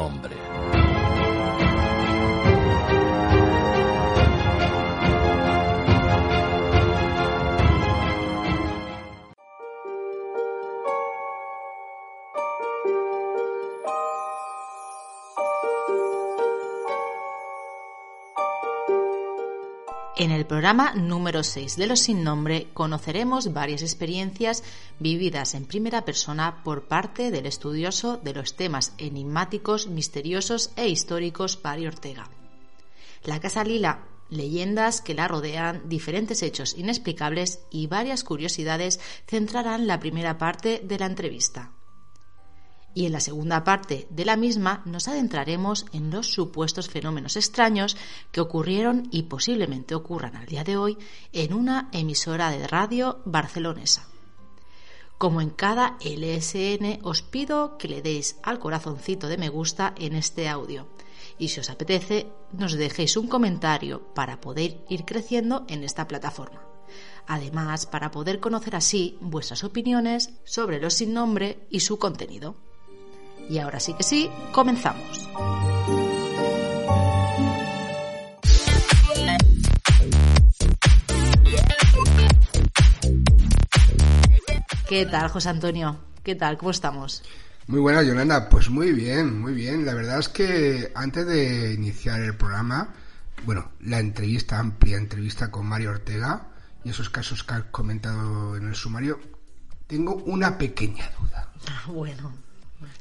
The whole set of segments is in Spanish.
nombre. En el programa número 6 de Los Sin Nombre conoceremos varias experiencias vividas en primera persona por parte del estudioso de los temas enigmáticos, misteriosos e históricos Pari Ortega. La Casa Lila, leyendas que la rodean, diferentes hechos inexplicables y varias curiosidades centrarán la primera parte de la entrevista y en la segunda parte de la misma nos adentraremos en los supuestos fenómenos extraños que ocurrieron y posiblemente ocurran al día de hoy en una emisora de radio barcelonesa. Como en cada LSN, os pido que le deis al corazoncito de me gusta en este audio. Y si os apetece, nos dejéis un comentario para poder ir creciendo en esta plataforma. Además, para poder conocer así vuestras opiniones sobre los sin nombre y su contenido. Y ahora sí que sí, comenzamos. ¿Qué tal, José Antonio? ¿Qué tal? ¿Cómo estamos? Muy buena, Yolanda. Pues muy bien, muy bien. La verdad es que antes de iniciar el programa, bueno, la entrevista, amplia entrevista con Mario Ortega y esos casos que has comentado en el sumario, tengo una pequeña duda. Ah, bueno.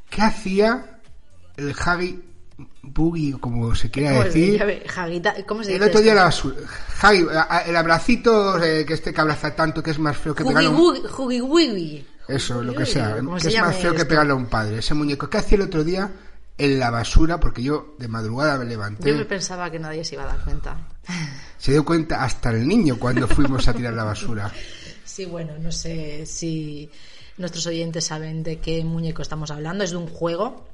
¿Qué hacía el Hagi Boogie, como se quiera ¿Cómo se decir? dice? ¿Cómo se El dice otro día basura. Hagi, el abracito eh, que este que abraza tanto que es más feo que pegarle Jugi Wugi. Eso, lo que sea. ¿Cómo Que se es más feo que pegarle a un padre. Ese muñeco. ¿Qué hacía el otro día en la basura? Porque yo de madrugada me levanté. Yo me pensaba que nadie se iba a dar cuenta. Se dio cuenta hasta el niño cuando fuimos a tirar la basura. Sí, bueno, no sé si nuestros oyentes saben de qué muñeco estamos hablando. Es de un juego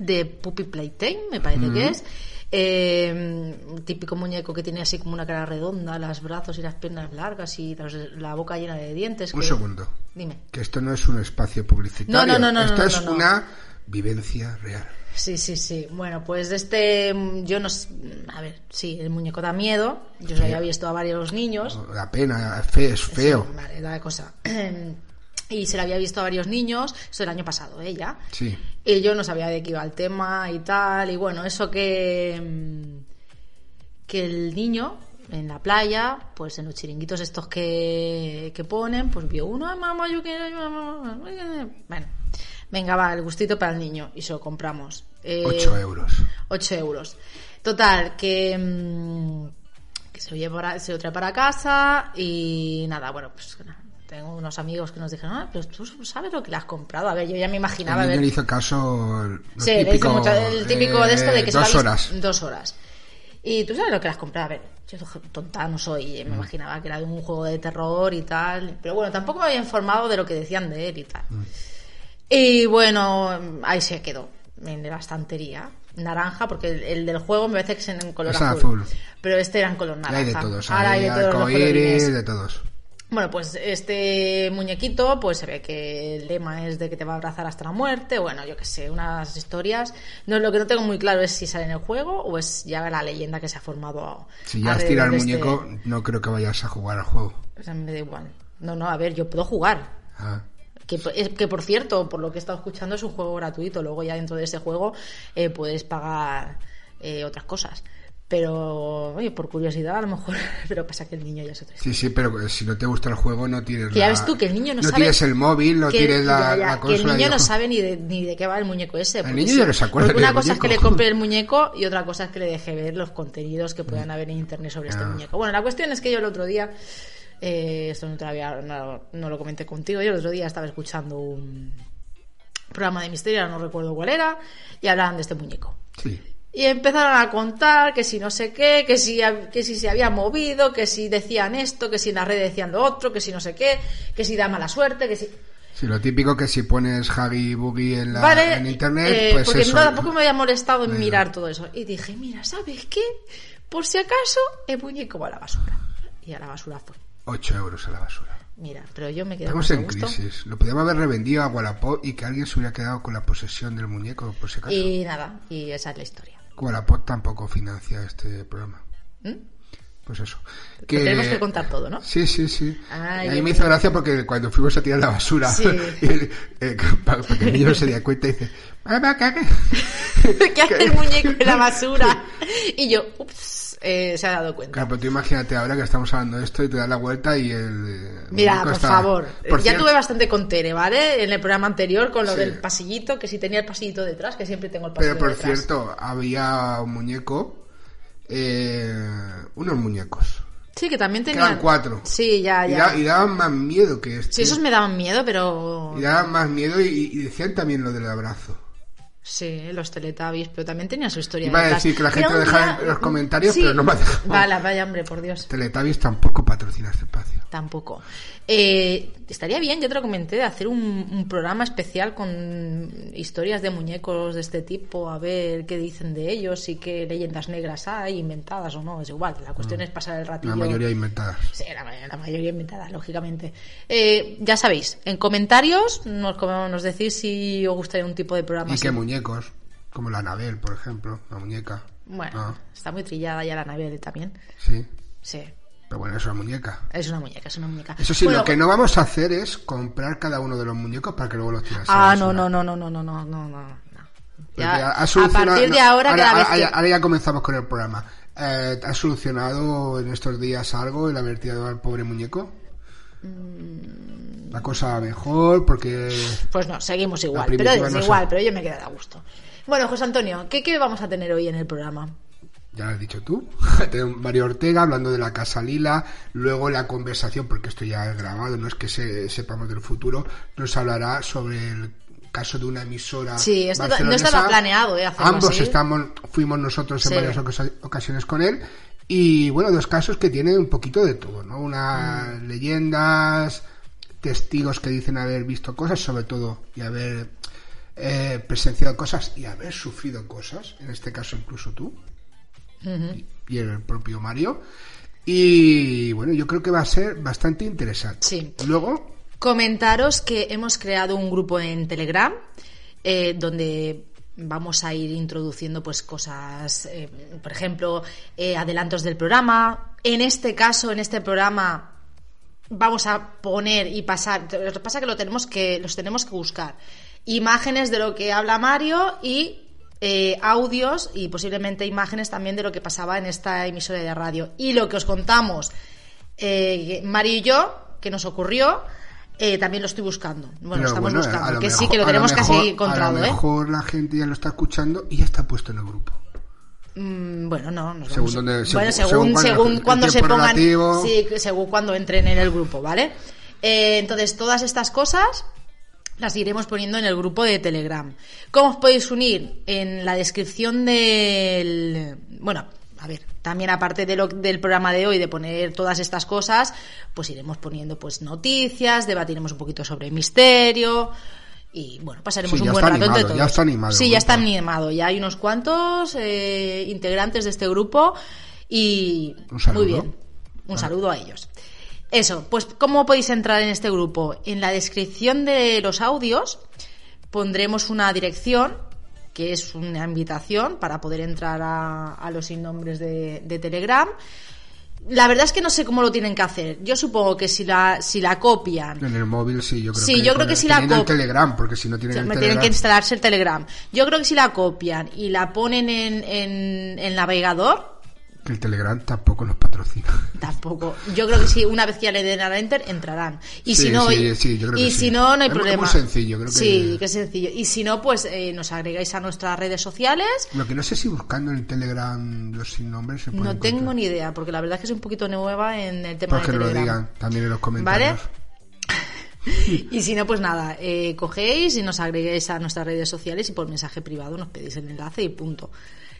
de Puppy Playtime, me parece que es. Eh, un típico muñeco que tiene así como una cara redonda, los brazos y las piernas largas y la boca llena de dientes. Un que- segundo. Dime. Que esto no es un espacio publicitario. No, no, no, no, Esto no, es no, no. una vivencia real. Sí, sí, sí. Bueno, pues de este, yo no A ver, sí, el muñeco da miedo. Yo lo había visto a varios niños. La pena, fe- es feo. Sí, vale, la cosa. Y se lo había visto a varios niños, eso el año pasado, ¿eh? Ya. Sí. Y yo no sabía de qué iba el tema y tal. Y bueno, eso que. mm, que el niño en la playa, pues en los chiringuitos estos que, que ponen, pues vio uno, "Ay, mamá, yo quiero. mamá, mamá". Bueno, venga, va, el gustito para el niño. Y se lo compramos. Eh, 8 euros. 8 euros. Total, que, mm, que se, lo lleva para- se lo trae para casa y nada, bueno, pues nada, tengo unos amigos que nos dijeron, ah, pero tú sabes lo que le has comprado. A ver, yo ya me imaginaba. ver- le hizo caso. Sí, le típico, mucho- el típico de esto de que ha Dos horas. Dos horas. Y tú sabes lo que le has comprado. A ver, yo tonta no soy. Mm. Me imaginaba que era de un juego de terror y tal. Pero bueno, tampoco me había informado de lo que decían de él y tal. Mm. Y bueno, ahí se quedó. En la estantería. Naranja, porque el, el del juego me parece que es en color azul. azul. Pero este era en color naranja. hay de todos. Ahora hay Hay de todos arcoíris, de todos. Bueno, pues este muñequito, pues se ve que el lema es de que te va a abrazar hasta la muerte. Bueno, yo qué sé, unas historias. No, lo que no tengo muy claro es si sale en el juego o es ya la leyenda que se ha formado. Si ya has tirado el de este- muñeco, no creo que vayas a jugar al juego. O sea, me da igual. No, no, a ver, yo puedo jugar. Ah. Que, es- que por cierto, por lo que he estado escuchando, es un juego gratuito. Luego ya dentro de ese juego eh, puedes pagar eh, otras cosas. Pero, oye, por curiosidad a lo mejor, pero pasa que el niño ya se otra Sí, sí, pero si no te gusta el juego no tienes ya ves tú que el niño no, sabe... tienes el móvil, no que- tienes la, ya, ya, la Que el niño no sabe ni de, ni de qué va el muñeco ese. porque niño ya no se acuerda porque una cosa es que le compre el muñeco y otra cosa es que le deje ver los contenidos que puedan haber en internet sobre este muñeco. Bueno, la cuestión es que yo el otro día, eh, esto no, había- no, no lo comenté contigo, yo el otro día estaba escuchando un programa de misterio, no recuerdo cuál era, y hablaban de este muñeco. Sí. Y empezaron a contar que si no sé qué, que si, que si se había movido, que si decían esto, que si en la red decían lo otro, que si no sé qué, que si da mala suerte, que si... Sí, lo típico que si pones Huggy Boogie en, la, vale, en internet, eh, pues porque eso. no, tampoco me había molestado en mirar todo eso. Y dije, mira, ¿sabes qué? Por si acaso, el muñeco va a la basura. Y a la basura fue. 8 euros a la basura. Mira, pero yo me quedé Estamos en gusto. crisis. Lo podíamos haber revendido a Wallapop y que alguien se hubiera quedado con la posesión del muñeco, por si acaso. Y nada, y esa es la historia. Wallapop tampoco financia este programa. ¿Mm? Pues eso. Que tenemos que contar todo, ¿no? Sí, sí, sí. Y a mí me hizo gracia porque cuando fuimos a tirar la basura, Sí. y el- eh, para que el niño se dé cuenta y dice, "Mamá, caca". ¿Qué hace el muñeco en la basura? Y yo, ups, eh, se ha dado cuenta. Claro, pero tú imagínate ahora que estamos hablando de esto y te das la vuelta y el... Mira, por está- favor. Por ya cierto, tuve bastante con Tere, ¿vale? En el programa anterior con lo Sí. del pasillito, que si tenía el pasillito detrás, que siempre tengo el pasillo Pero por detrás. cierto, había un muñeco, eh, unos muñecos. Sí, que también tenían... eran cuatro. Sí, ya, ya. da- y daban más miedo que este. Sí, esos me daban miedo, pero... Y daban más miedo y, y decían también lo del abrazo. Sí, los Teletubbies, pero también tenían su historia Iba a decir que la gente lo dejara en los comentarios, Sí. pero no me ha dejado. Vale, vaya hombre, por Dios. Teletubbies tampoco patrocina este espacio. Tampoco. Eh, estaría bien, yo te lo comenté, de hacer un, un programa especial con historias de muñecos de este tipo, a ver qué dicen de ellos y qué leyendas negras hay, inventadas o no, es igual. La cuestión es pasar el ratillo. Mm. La mayoría inventadas. Sí, la, la mayoría inventadas, lógicamente. Eh, ya sabéis, en comentarios nos, nos decís si os gustaría un tipo de programa Y así. que muñecos, como la Anabel, por ejemplo, la muñeca. Bueno, Ah, está muy trillada ya la nave también. sí. Sí, Pero bueno, es una muñeca. es una muñeca, es una muñeca. Eso sí, Bueno, lo que no vamos a hacer es comprar cada uno de los muñecos para que luego los tiras. Ah, no, no, no, no, no, no, no, no, no. Ya, a partir de no, ahora, cada vez ahora, que... ahora ya comenzamos con el programa. Eh, ¿Has solucionado en estos días algo el haber tirado al pobre muñeco? Mm. La cosa mejor porque... Pues no, seguimos igual, pero es no igual, pero yo me quedé a gusto. Bueno, José Antonio, ¿qué, ¿qué vamos a tener hoy en el programa? Ya lo has dicho tú. Mario Ortega hablando de la Casa Lila. Luego la conversación, porque esto ya es grabado, no es que se- sepamos del futuro, nos hablará sobre el caso de una emisora. Sí, esto no estaba planeado, ¿eh? hacerlo Ambos así. estamos, fuimos nosotros en Sí. varias ocas- ocasiones con él. Y bueno, dos casos que tienen un poquito de todo, ¿no? Unas Mm. leyendas, testigos que dicen haber visto cosas, sobre todo, y haber eh, presenciado cosas y haber sufrido cosas, en este caso incluso tú Y el propio Mario. Y bueno, yo creo que va a ser bastante interesante. Sí. Luego, Comentaros que hemos creado un grupo en Telegram eh, donde vamos a ir introduciendo pues cosas, eh, por ejemplo, eh, adelantos del programa. En este caso, en este programa vamos a poner y pasar. Lo que pasa es que lo tenemos que los tenemos que buscar. Imágenes de lo que habla Mario y eh, audios y posiblemente imágenes también de lo que pasaba en esta emisora de radio. Y lo que os contamos eh, Mario y yo, que nos ocurrió, eh, también lo estoy buscando. Bueno, pero estamos bueno, buscando. Que mejor- sí, que lo tenemos mejor- casi encontrado, A lo ¿eh? mejor la gente ya lo está escuchando y ya está puesto en el grupo. Mm, bueno, no, nos Según donde- bueno, según- según, según cuando- según el cuando se pongan, relativo. sí, según cuando entren en el grupo, ¿vale? Entonces, todas estas cosas las iremos poniendo en el grupo de Telegram. ¿Cómo os podéis unir? En la descripción del... Bueno, a ver, también aparte de lo, del programa de hoy, de poner todas estas cosas, pues iremos poniendo pues noticias, debatiremos un poquito sobre misterio y bueno, pasaremos Sí, un buen rato entre animado, todos. ya está animado Sí, ya está animado, ya hay unos cuantos eh, integrantes de este grupo y Un saludo. muy bien, un saludo a ellos. Eso, pues ¿cómo podéis entrar en este grupo? En la descripción de los audios pondremos una dirección que es una invitación para poder entrar a, a los innombres de, de Telegram. La verdad es que no sé cómo lo tienen que hacer. Yo supongo que si la, si la copian En el móvil sí, yo creo Sí, que yo creo que el- sí la teniendo el cop- Telegram, porque si no tienen se el me Telegram... tienen que instalarse el Telegram. Yo creo que si la copian y la ponen en, en el navegador, que el Telegram tampoco nos patrocina. Tampoco. Yo creo que sí, una vez que ya le den a la enter, entrarán. Y si no, y si no, no hay problema. Es muy sencillo, creo que... Sí, que es sencillo. Y si no, pues eh, nos agregáis a nuestras redes sociales. Lo que no sé si buscando en Telegram los sin nombres se puede No tengo ni idea, porque la verdad es que es un poquito nueva en el tema pues de Telegram. que lo digan también en los comentarios. ¿Vale? y si no, pues nada, eh, cogéis y nos agreguéis a nuestras redes sociales y por mensaje privado nos pedís el enlace y punto.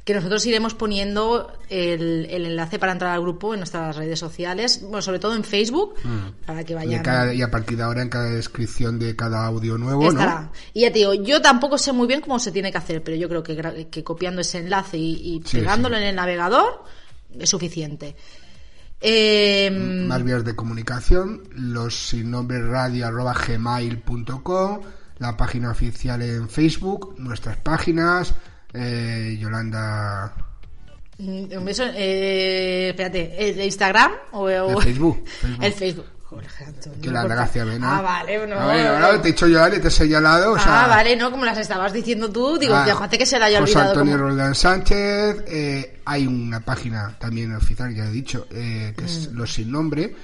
Que nosotros iremos poniendo el, enlace para entrar al grupo en nuestras redes sociales, bueno, sobre todo en Facebook, mm. para que vayan. Y, a partir de ahora en cada descripción de cada audio nuevo, ¿no? Y ya te digo, yo tampoco sé muy bien cómo se tiene que hacer, pero yo creo que, que copiando ese enlace y, pegándolo en el navegador es suficiente. Eh, Más vías de comunicación, los sin nombre radio arroba gmail.com, la página oficial en Facebook, nuestras páginas, eh, Yolanda. Mm, un beso, eh, espérate, ¿el Instagram o, el Facebook? El Facebook. Que la gracia, ¿no? Ah, vale, no. te he dicho yo y te he señalado. O ah, vale, no, como las estabas diciendo tú, digo, ah, que se la haya José olvidado. Antonio Roldán Sánchez, eh, hay una página también oficial, ya he dicho, eh, que es mm. Los Sin Nombre.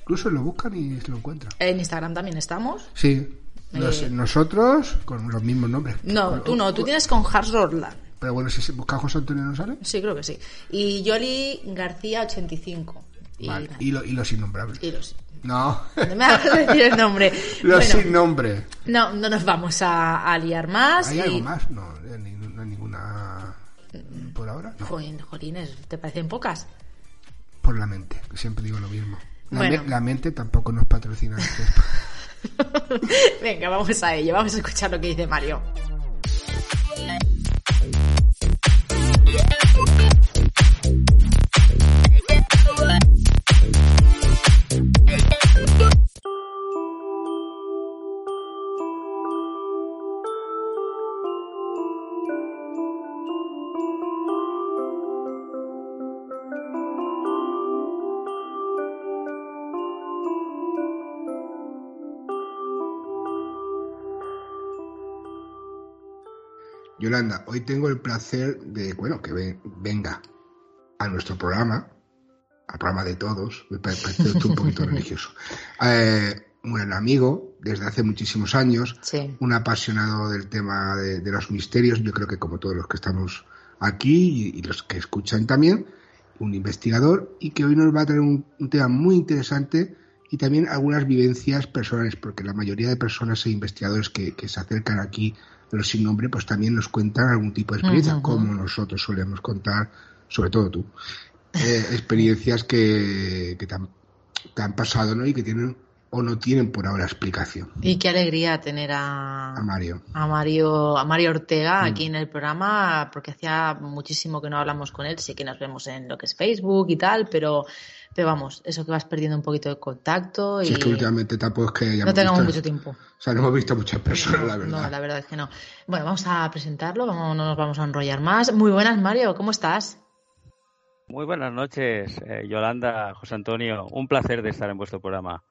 Incluso lo buscan y lo encuentran. En Instagram también estamos. Sí. Eh, nosotros con los mismos nombres. No, tú no, tú tienes con Hars Roland. Pero bueno, si busca José Antonio no sale. Sí, creo que sí. Y Yoli García 85. Y, vale. y, lo, y los innombrables. Y los no. No me hagas decir el nombre. Los sin nombre. No, no nos vamos a, liar más. ¿Hay algo más? No, no hay ninguna. Por ahora. No. jolines, ¿te parecen pocas? Por la mente, siempre digo lo mismo. La, la mente tampoco nos patrocina. Venga, vamos a ello. Vamos a escuchar lo que dice Mario. Yolanda, hoy tengo el placer de, bueno, que venga a nuestro programa, al programa de todos, me parece un poquito religioso. Eh, un amigo desde hace muchísimos años, un apasionado del tema de, los misterios, yo creo que como todos los que estamos aquí y, los que escuchan también, un investigador y que hoy nos va a traer un, tema muy interesante y también algunas vivencias personales, porque la mayoría de personas e investigadores que, que se acercan aquí pero sin nombre, pues también nos cuentan algún tipo de experiencia, como nosotros solemos contar, sobre todo tú, eh, experiencias que, que te, han, pasado ¿no? y que tienen o no tienen por ahora explicación. Y qué alegría tener a, a Mario. A Mario, a Mario Ortega mm. aquí en el programa, porque hacía muchísimo que no hablamos con él, sí que nos vemos en lo que es Facebook y tal, pero pero vamos, eso que vas perdiendo un poquito de contacto. Y... Sí, es que últimamente tampoco es que No tengamos mucho tiempo. O sea, no hemos visto muchas personas, la verdad. No, la verdad es que no. Bueno, vamos a presentarlo, vamos, no nos vamos a enrollar más. Muy buenas, Mario, ¿cómo estás? Muy buenas noches, eh, Yolanda, José Antonio. Un placer de estar en vuestro programa.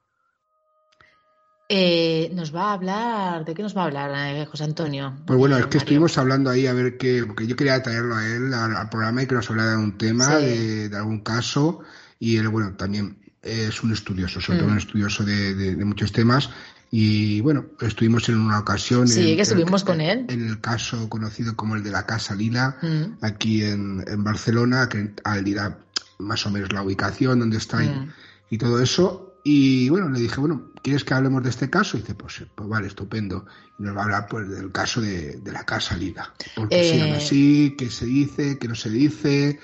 Eh, nos va a hablar, ¿de qué nos va a hablar eh, José Antonio? Pues bueno, es que estuvimos hablando ahí a ver qué, porque yo quería traerlo a él al, programa y que nos hablara de un tema, de, de, algún caso y él, bueno, también es un estudioso, sobre todo un mm. estudioso de, muchos temas. Y bueno, estuvimos en una ocasión. Sí, que estuvimos con él. En el caso conocido como el de la Casa Lila, mm. aquí en, Barcelona, que al dirá más o menos la ubicación, donde está mm. y, todo eso. Y bueno, le dije, bueno, ¿quieres que hablemos de este caso? Y dice, pues, pues vale, estupendo. Y nos va a hablar pues del caso de, la Casa Lila. Porque se llama eh, así, qué se dice, qué no se dice,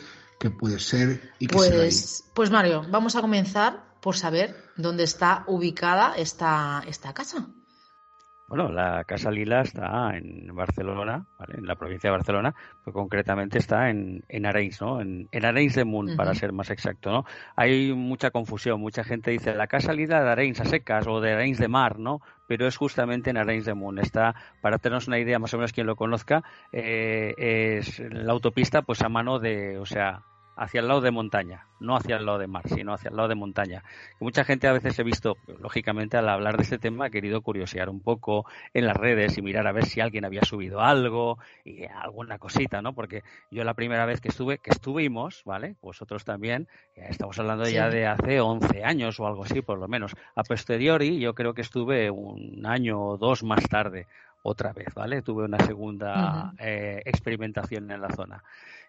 puede ser y que pues, Pues Mario, vamos a comenzar por saber dónde está ubicada esta, esta casa. Bueno, la Casa Lila está en Barcelona, en la provincia de Barcelona, pues concretamente está en, en Arenys, ¿no? En, en Arenys de Munt, para ser más exacto, ¿no? Hay mucha confusión, mucha gente dice la Casa Lila de Arenys a secas o de Arenys de Mar, ¿no? Pero es justamente en Arenys de Munt. Está, para tenernos una idea, más o menos quien lo conozca, eh, es la autopista, pues a mano de, o sea, hacia el lado de montaña, no hacia el lado de mar, sino hacia el lado de montaña. mucha gente a veces he visto, lógicamente, al hablar de este tema, ha querido curiosear un poco en las redes y mirar a ver si alguien había subido algo y alguna cosita, ¿no? Porque yo la primera vez que estuve, que estuvimos, ¿vale? Vosotros también, estamos hablando ya de hace 11 años o algo así, por lo menos. A posteriori, yo creo que estuve un año o dos más tarde otra vez, ¿vale? Tuve una segunda eh, experimentación en la zona.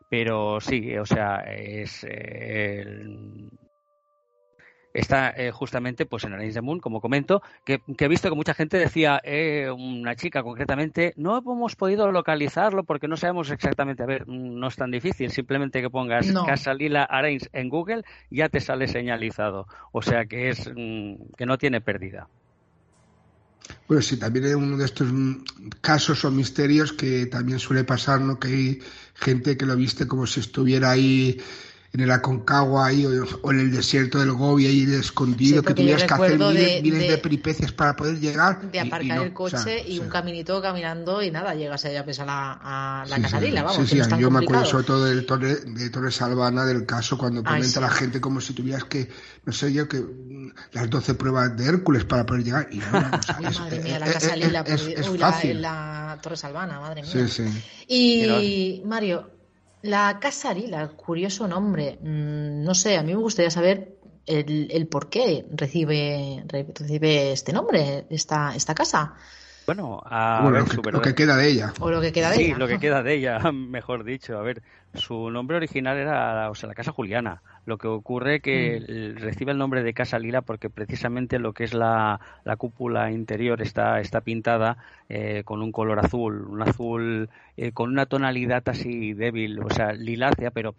Pero sí, o sea, es eh, está eh, justamente pues en Alain de Moon, como comento, que, he visto que mucha gente decía, eh, una chica concretamente, no hemos podido localizarlo porque no sabemos exactamente. A ver, no es tan difícil, simplemente que pongas Casa Lila Areins en Google, ya te sale señalizado. O sea que es mm, que no tiene pérdida. Bueno, sí, también es uno de estos casos o misterios que también suele pasar, ¿no? Que hay gente que lo viste como si estuviera ahí en el Aconcagua ahí, o, en el desierto del Gobi ahí escondido, que tuvieras que hacer miles de, peripecias para poder llegar. De aparcar el coche y un caminito caminando y nada, llegas allá pues, a la, a la Casalila, vamos. Sí, sí, yo me acuerdo sobre todo del torre, de Torres Salvana, del caso, cuando comenta la gente como si tuvieras que, no sé yo, que mm, las 12 pruebas de Hércules para poder llegar. Y no, madre mía, la Casalila, es, fácil. La, Torre Salvana, madre mía. Sí, sí. Y, Mario, la Casa Arila, curioso nombre. Mm, no sé, a mí me gustaría saber el, el por qué recibe, recibe este nombre, esta, esta casa. Bueno, a ver, lo, que, queda de ella. O lo que queda de sí, lo que queda de ella, mejor dicho. A ver, su nombre original era, o sea, la Casa Juliana. Lo que ocurre que mm. recibe el nombre de Casa Lila porque precisamente lo que es la, la cúpula interior está, está pintada eh, con un color azul, un azul eh, con una tonalidad así débil, o sea, lilácea, pero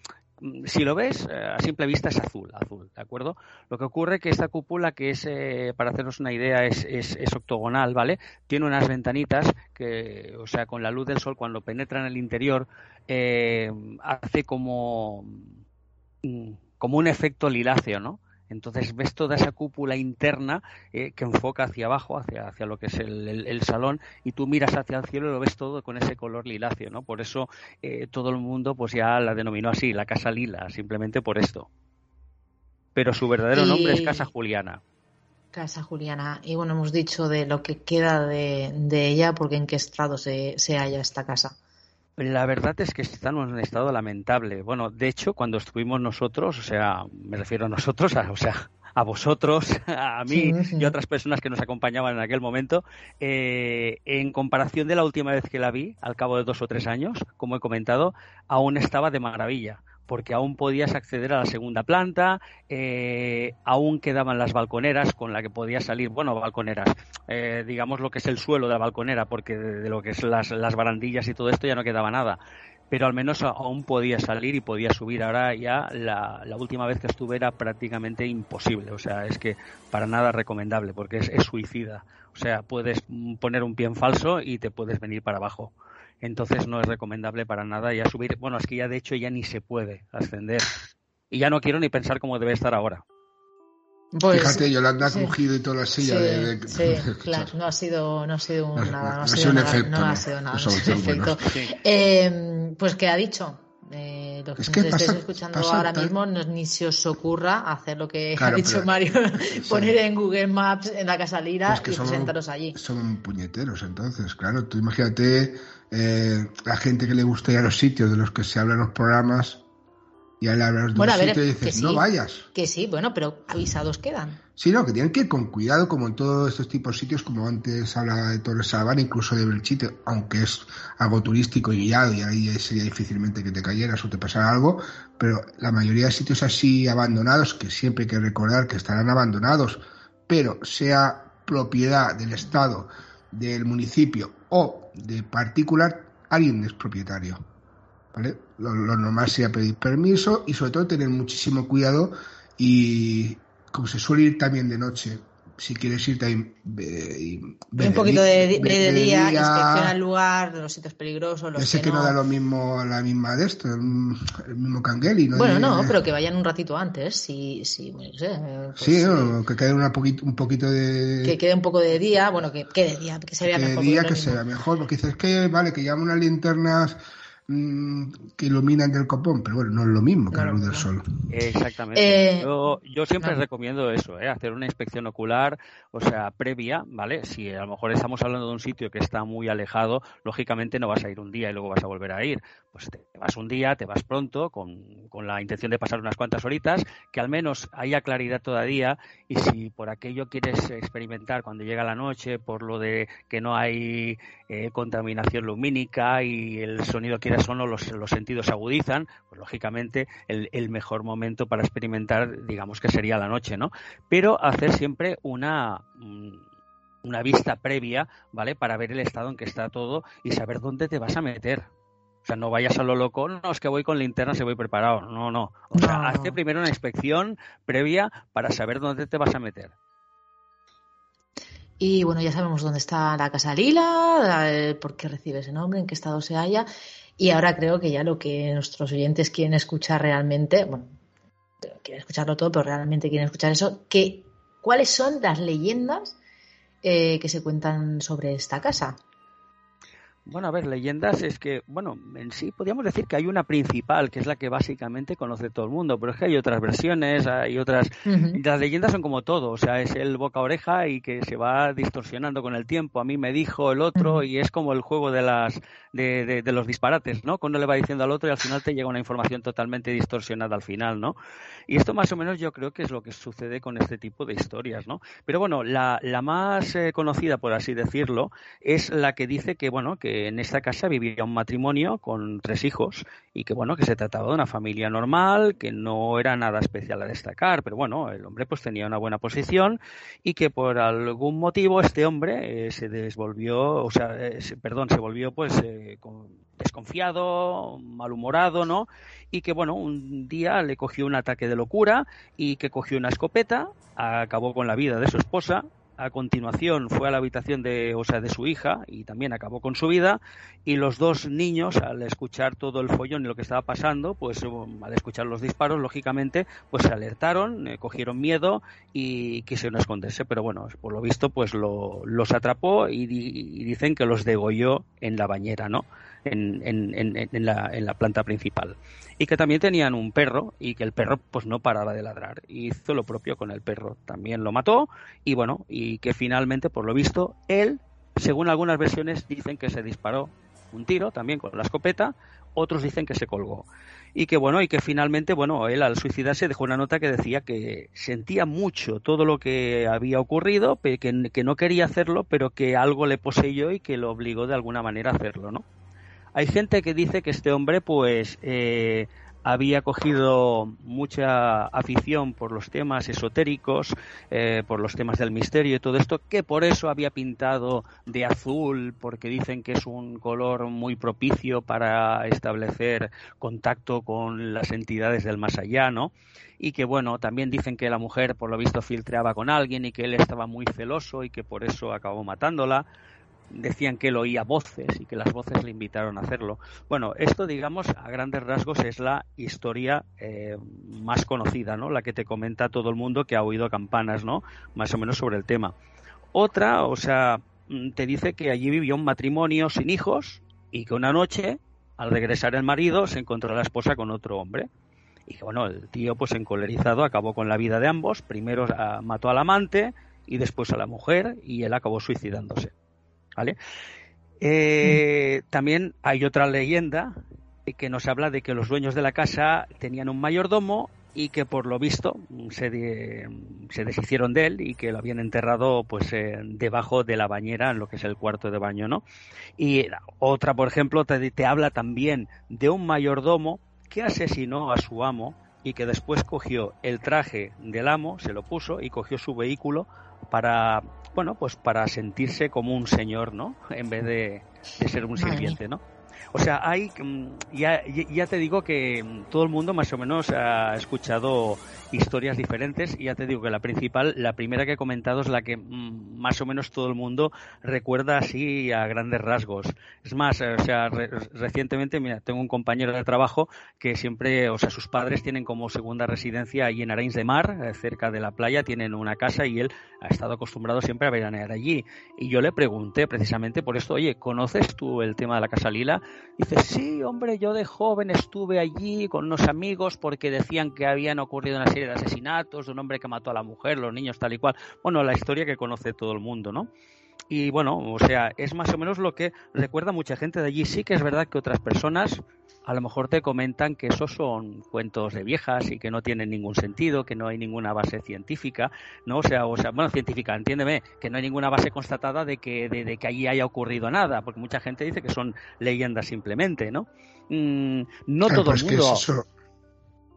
si lo ves, eh, a simple vista es azul, azul, ¿de acuerdo? Lo que ocurre es que esta cúpula, que es, eh, para hacernos una idea, es, es, octogonal, ¿vale? Tiene unas ventanitas que, o sea, con la luz del sol, cuando penetra en el interior, eh, hace como, mm, como un efecto liláceo, ¿no? Entonces ves toda esa cúpula interna eh, que enfoca hacia abajo, hacia, hacia lo que es el, salón, y tú miras hacia el cielo y lo ves todo con ese color liláceo, ¿no? Por eso eh, todo el mundo pues ya la denominó así, la Casa Lila, simplemente por esto. Pero su verdadero nombre es Casa Juliana. Casa Juliana. Y bueno, hemos dicho de lo que queda de, ella, porque en qué estado se, se halla esta casa. La verdad es que está en un estado lamentable. Bueno, de hecho, cuando estuvimos nosotros, o sea, me refiero a nosotros, o sea, a vosotros, a mí y a otras personas que nos acompañaban en aquel momento, eh, en comparación de la última vez que la vi, al cabo de dos o tres años, como he comentado, aún estaba de maravilla porque aún podías acceder a la segunda planta, eh, aún quedaban las balconeras con la que podías salir, bueno, balconeras, eh, digamos lo que es el suelo de la balconera, porque de, lo que es las, las, barandillas y todo esto ya no quedaba nada. Pero al menos aún podía salir y podía subir. Ahora ya la, última vez que estuve era prácticamente imposible. O sea, es que para nada recomendable porque es, es suicida. O sea, puedes poner un pie en falso y te puedes venir para abajo entonces no es recomendable para nada ya subir. Bueno, es que ya de hecho ya ni se puede ascender. Y ya no quiero ni pensar cómo debe estar ahora. Pues, Fíjate, Yolanda ha crujido y toda la silla de, Sí, claro, no ha sido, no ha sido un, nada, no ha sido, un efecto, no, ha sido nada, efecto. Eh, pues ¿qué ha dicho? Eh, lo que, es que estéis escuchando ahora mismo no, ni se os ocurra hacer lo que ha dicho Mario, poner en Google Maps en la casa Lira y presentaros allí. Son puñeteros, entonces, claro, tú imagínate eh, la gente que le gusta ir a los sitios de los que se hablan los programas y al hablar de un sitio dices, no vayas. Que sí, bueno, pero avisados quedan. Sí, no, que tienen que ir con cuidado, como en todos estos tipos de sitios, como antes hablaba de Torres Salvana, incluso de Belchite, aunque es algo turístico y guiado, y ahí sería difícilmente que te cayeras o te pasara algo, pero la mayoría de sitios así abandonados, que siempre hay que recordar que estarán abandonados, pero sea propiedad del Estado, del municipio o de particular, alguien es propietario. ¿vale? Lo, normal sería pedir permiso y sobre todo tener muchísimo cuidado y como se suele ir también de noche, si quieres ir también un poquito de, día, inspecciona el lugar, los sitios peligrosos. Los sé que, no. da lo mismo la misma de esto, el, mismo Cangeli. ¿no? Bueno, no, pero que vayan un ratito antes, si, si bueno, sé, pues sí, que quede una poquito, un poquito de. Que quede un poco de día, bueno, que quede día, que se vea que mejor. Día, que se mejor, porque dices que, vale, que llame unas linternas mm, que iluminan del copón, pero bueno, no es lo mismo que la luz del sol. Exactamente. Eh, yo, siempre recomiendo eso, ¿eh? hacer una inspección ocular, o sea, previa, ¿vale? Si a lo mejor estamos hablando de un sitio que está muy alejado, lógicamente no vas a ir un día y luego vas a volver a ir. Pues te vas un día, te vas pronto, con, con la intención de pasar unas cuantas horitas, que al menos haya claridad todavía y si por aquello quieres experimentar cuando llega la noche, por lo de que no hay eh, contaminación lumínica y el sonido quiera o no los, los sentidos agudizan, pues lógicamente el, el, mejor momento para experimentar, digamos que sería la noche, ¿no? Pero hacer siempre una mm, una vista previa, ¿vale? Para ver el estado en que está todo y saber dónde te vas a meter. O sea, no vayas a lo loco, no, es que voy con linterna si voy preparado. No, no. O sea, hazte primero una inspección previa para saber dónde te vas a meter. Y bueno, ya sabemos dónde está la Casa Lila, por qué recibe ese nombre, en qué estado se halla. Y ahora creo que ya lo que nuestros oyentes quieren escuchar realmente, bueno, quieren escucharlo todo, pero realmente quieren escuchar eso, que, ¿cuáles son las leyendas eh, que se cuentan sobre esta casa? Bueno, a ver, leyendas es que, bueno, en sí podríamos decir que hay una principal, que es la que básicamente conoce todo el mundo, pero es que hay otras versiones, hay otras... Las leyendas son como todo, o sea, es el boca oreja y que se va distorsionando con el tiempo. A mí me dijo el otro y es como el juego de las de, de, los disparates, ¿no? Cuando le va diciendo al otro y al final te llega una información totalmente distorsionada al final, ¿no? Y esto más o menos yo creo que es lo que sucede con este tipo de historias, ¿no? Pero bueno, la, la más eh, conocida, por así decirlo, es la que dice que, bueno, que en esta casa vivía un matrimonio con tres hijos y que bueno que se trataba de una familia normal que no era nada especial a destacar pero bueno el hombre pues tenía una buena posición y que por algún motivo este hombre eh, se desvolvió o sea eh, perdón se volvió pues eh, desconfiado malhumorado no y que bueno un día le cogió un ataque de locura y que cogió una escopeta acabó con la vida de su esposa a continuación fue a la habitación de, o sea, de su hija y también acabó con su vida. Y los dos niños, al escuchar todo el follón y lo que estaba pasando, pues um, al escuchar los disparos, lógicamente, pues se alertaron, eh, cogieron miedo y quisieron esconderse. Pero bueno, por lo visto, pues lo, los atrapó y, y dicen que los degolló en la bañera, ¿no? En, en, en, la, en la planta principal. Y que también tenían un perro y que el perro pues no paraba de ladrar. Y hizo lo propio con el perro. También lo mató y bueno, y que finalmente, por lo visto, él, según algunas versiones, dicen que se disparó un tiro también con la escopeta, otros dicen que se colgó. Y que bueno, y que finalmente, bueno, él al suicidarse dejó una nota que decía que sentía mucho todo lo que había ocurrido, que, que no quería hacerlo, pero que algo le poseyó y que lo obligó de alguna manera a hacerlo, ¿no? Hay gente que dice que este hombre, pues, eh, había cogido mucha afición por los temas esotéricos, eh, por los temas del misterio y todo esto, que por eso había pintado de azul, porque dicen que es un color muy propicio para establecer contacto con las entidades del más allá, ¿no? Y que bueno, también dicen que la mujer por lo visto filtreaba con alguien y que él estaba muy celoso y que por eso acabó matándola decían que él oía voces y que las voces le invitaron a hacerlo. Bueno, esto, digamos, a grandes rasgos es la historia eh, más conocida, ¿no? La que te comenta todo el mundo que ha oído campanas, ¿no? Más o menos sobre el tema. Otra, o sea, mm, te dice que allí vivió un matrimonio sin hijos y que una noche, al regresar el marido, se encontró a la esposa con otro hombre. Y que, bueno, el tío, pues encolerizado, acabó con la vida de ambos. Primero ah, mató al amante y después a la mujer y él acabó suicidándose. ¿Vale? Eh, también hay otra leyenda que nos habla de que los dueños de la casa tenían un mayordomo y que por lo visto se, deshicieron de él y que lo habían enterrado pues eh, debajo de la bañera en lo que es el cuarto de baño, ¿no? Y otra, por ejemplo, te habla también de un mayordomo que asesinó a su amo y que después cogió el traje del amo, se lo puso y cogió su vehículo para bueno, pues para sentirse como un señor, ¿no? En vez de, ser un sirviente, ¿no? O sea, hay, mm, ya, ya te digo que mm, todo el mundo más o menos ha escuchado historias diferentes y ya te digo que la principal, la primera que he comentado es la que mm, más o menos todo el mundo recuerda así a grandes rasgos. Es más, o sea, recientemente, mira, tengo un compañero de trabajo que siempre, o sea, sus padres tienen como segunda residencia ahí en Arenys de Mar, eh, cerca de la playa, tienen una casa y él ha estado acostumbrado siempre a veranear allí. Y yo le pregunté precisamente por esto, oye, ¿conoces tú el tema de la Casa Lila? Dice, sí, hombre, yo de joven estuve allí con unos amigos porque decían que habían ocurrido una serie de asesinatos de un hombre que mató a la mujer, los niños tal y cual. Bueno, la historia que conoce todo el mundo, ¿no? Y bueno, o sea, es más o menos lo que recuerda mucha gente de allí. Sí que es verdad que otras personas a lo mejor te comentan que esos son cuentos de viejas y que no tienen ningún sentido, que no hay ninguna base científica, ¿no? O sea, o sea bueno, científica, entiéndeme, que no hay ninguna base constatada de que, de, que allí haya ocurrido nada, porque mucha gente dice que son leyendas simplemente, ¿no? Mm, no todo el mundo... Es eso.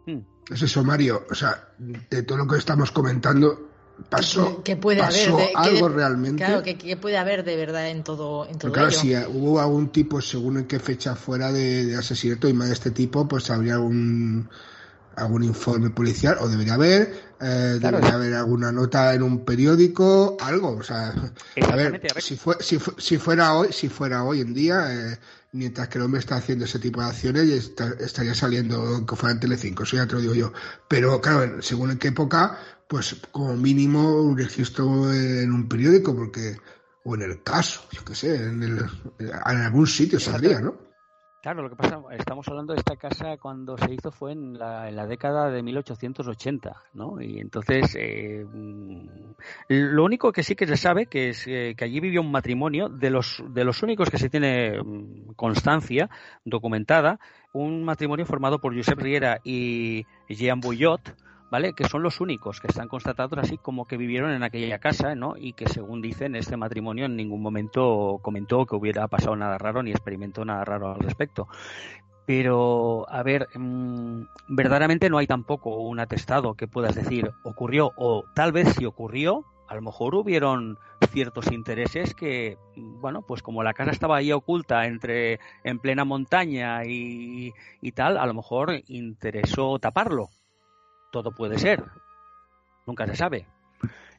Mm. es eso, Mario. O sea, de todo lo que estamos comentando, pasó, ¿Qué puede pasó haber algo realmente. Claro, que, puede haber de verdad en todo, en todo claro, si hubo algún tipo, según en qué fecha fuera de, asesinato y más de este tipo, pues habría algún algún informe policial o debería haber eh, debería haber alguna nota en un periódico algo o sea a ver, Si, fue, si, si, fuera hoy si fuera hoy en día eh, mientras que el hombre está haciendo ese tipo de acciones estaría saliendo que fuera en Telecinco eso ya te lo digo yo. Pero claro según en qué época pues como mínimo un registro en un periódico, porque, o en el caso, yo qué sé, en, el, en algún sitio saldría, ¿no? Claro, lo que pasa, estamos hablando de esta casa cuando se hizo fue en la, en la década de 1880, ¿no? Y entonces, eh, lo único que sí que se sabe que es eh, que allí vivió un matrimonio de los de los únicos que se tiene mm, constancia documentada, un matrimonio formado por Josep Riera y Jean Bouillot, ¿vale? Que son los únicos que están constatados así como que vivieron en aquella casa, ¿no? Y que según dicen, este matrimonio en ningún momento comentó que hubiera pasado nada raro ni experimentó nada raro al respecto. Pero, a ver, mm, verdaderamente no hay tampoco un atestado que puedas decir ocurrió o tal vez si ocurrió, a lo mejor hubieron ciertos intereses que, bueno, pues como la casa estaba ahí oculta entre en plena montaña y, y tal, a lo mejor interesó taparlo todo puede ser. Nunca se sabe.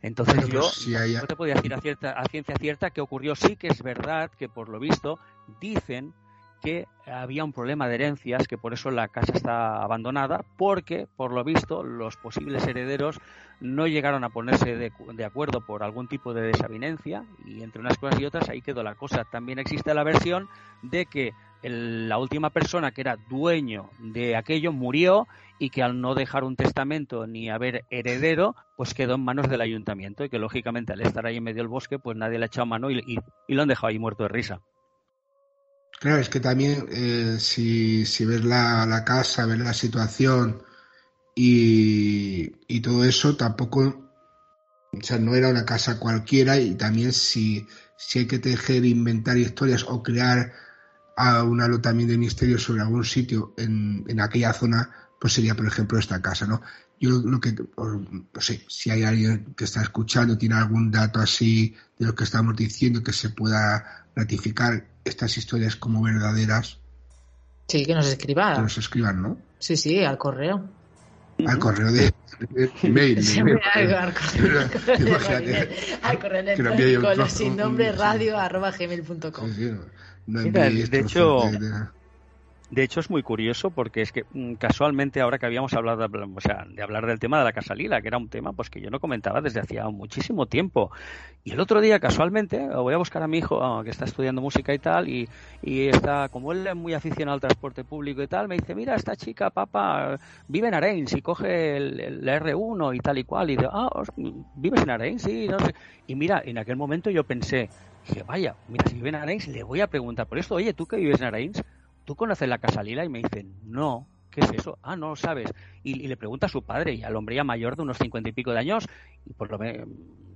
Entonces yo no te podía decir a, cierta, a ciencia cierta que ocurrió. Sí que es verdad que por lo visto dicen que había un problema de herencias, que por eso la casa está abandonada, porque por lo visto los posibles herederos no llegaron a ponerse de, de, acuerdo por algún tipo de desavinencia y entre unas cosas y otras ahí quedó la cosa. También existe la versión de que la última persona que era dueño de aquello murió y que al no dejar un testamento ni haber heredero, pues quedó en manos del ayuntamiento y que lógicamente al estar ahí en medio del bosque, pues nadie le ha echado mano y, lo han dejado ahí muerto de risa. Claro, es que también eh, si, si ves la, la, casa, ves la situación y, y todo eso, tampoco, o sea, no era una casa cualquiera y también si, si hay que tejer, inventar historias o crear a un halo también de misterio sobre algún sitio en, en aquella zona, pues sería, por ejemplo, esta casa, ¿no? Yo lo que, no sé, si hay alguien que está escuchando, tiene algún dato así de lo que estamos diciendo, que se pueda ratificar estas historias como verdaderas. Sí, que nos escriban. Que nos escriban, ¿no? Sí, sí, al correo. Al correo de, email. al, correo electrónico, sin nombre radio arroba gmail.com. Sí, sí, de hecho, de hecho es muy curioso porque es que mm, casualmente ahora que habíamos hablado, o sea, de hablar del tema de la Casa Lila, que era un tema pues que yo no comentaba desde hacía muchísimo tiempo. Y el otro día casualmente voy a buscar a mi hijo ah, que está estudiando música y tal y, y está como él es muy aficionado al transporte público y tal, me dice, "Mira, esta chica, papá, vive en Arenys y coge el, la R1 y tal y cual." Y dice, "Ah, vives en Arenys." Sí, no sé. Y mira, en aquel momento yo pensé, Dije, vaya, mira, si vive en Arenys, le voy a preguntar por esto. Oye, ¿tú que vives en Arenys? ¿Tú conoces la Casa Lila? Y me dice, no. ¿Qué es eso? Ah, no lo sabes. Y, le pregunta a su padre, y al hombre ya mayor de unos cincuenta y pico de años, y por lo menos,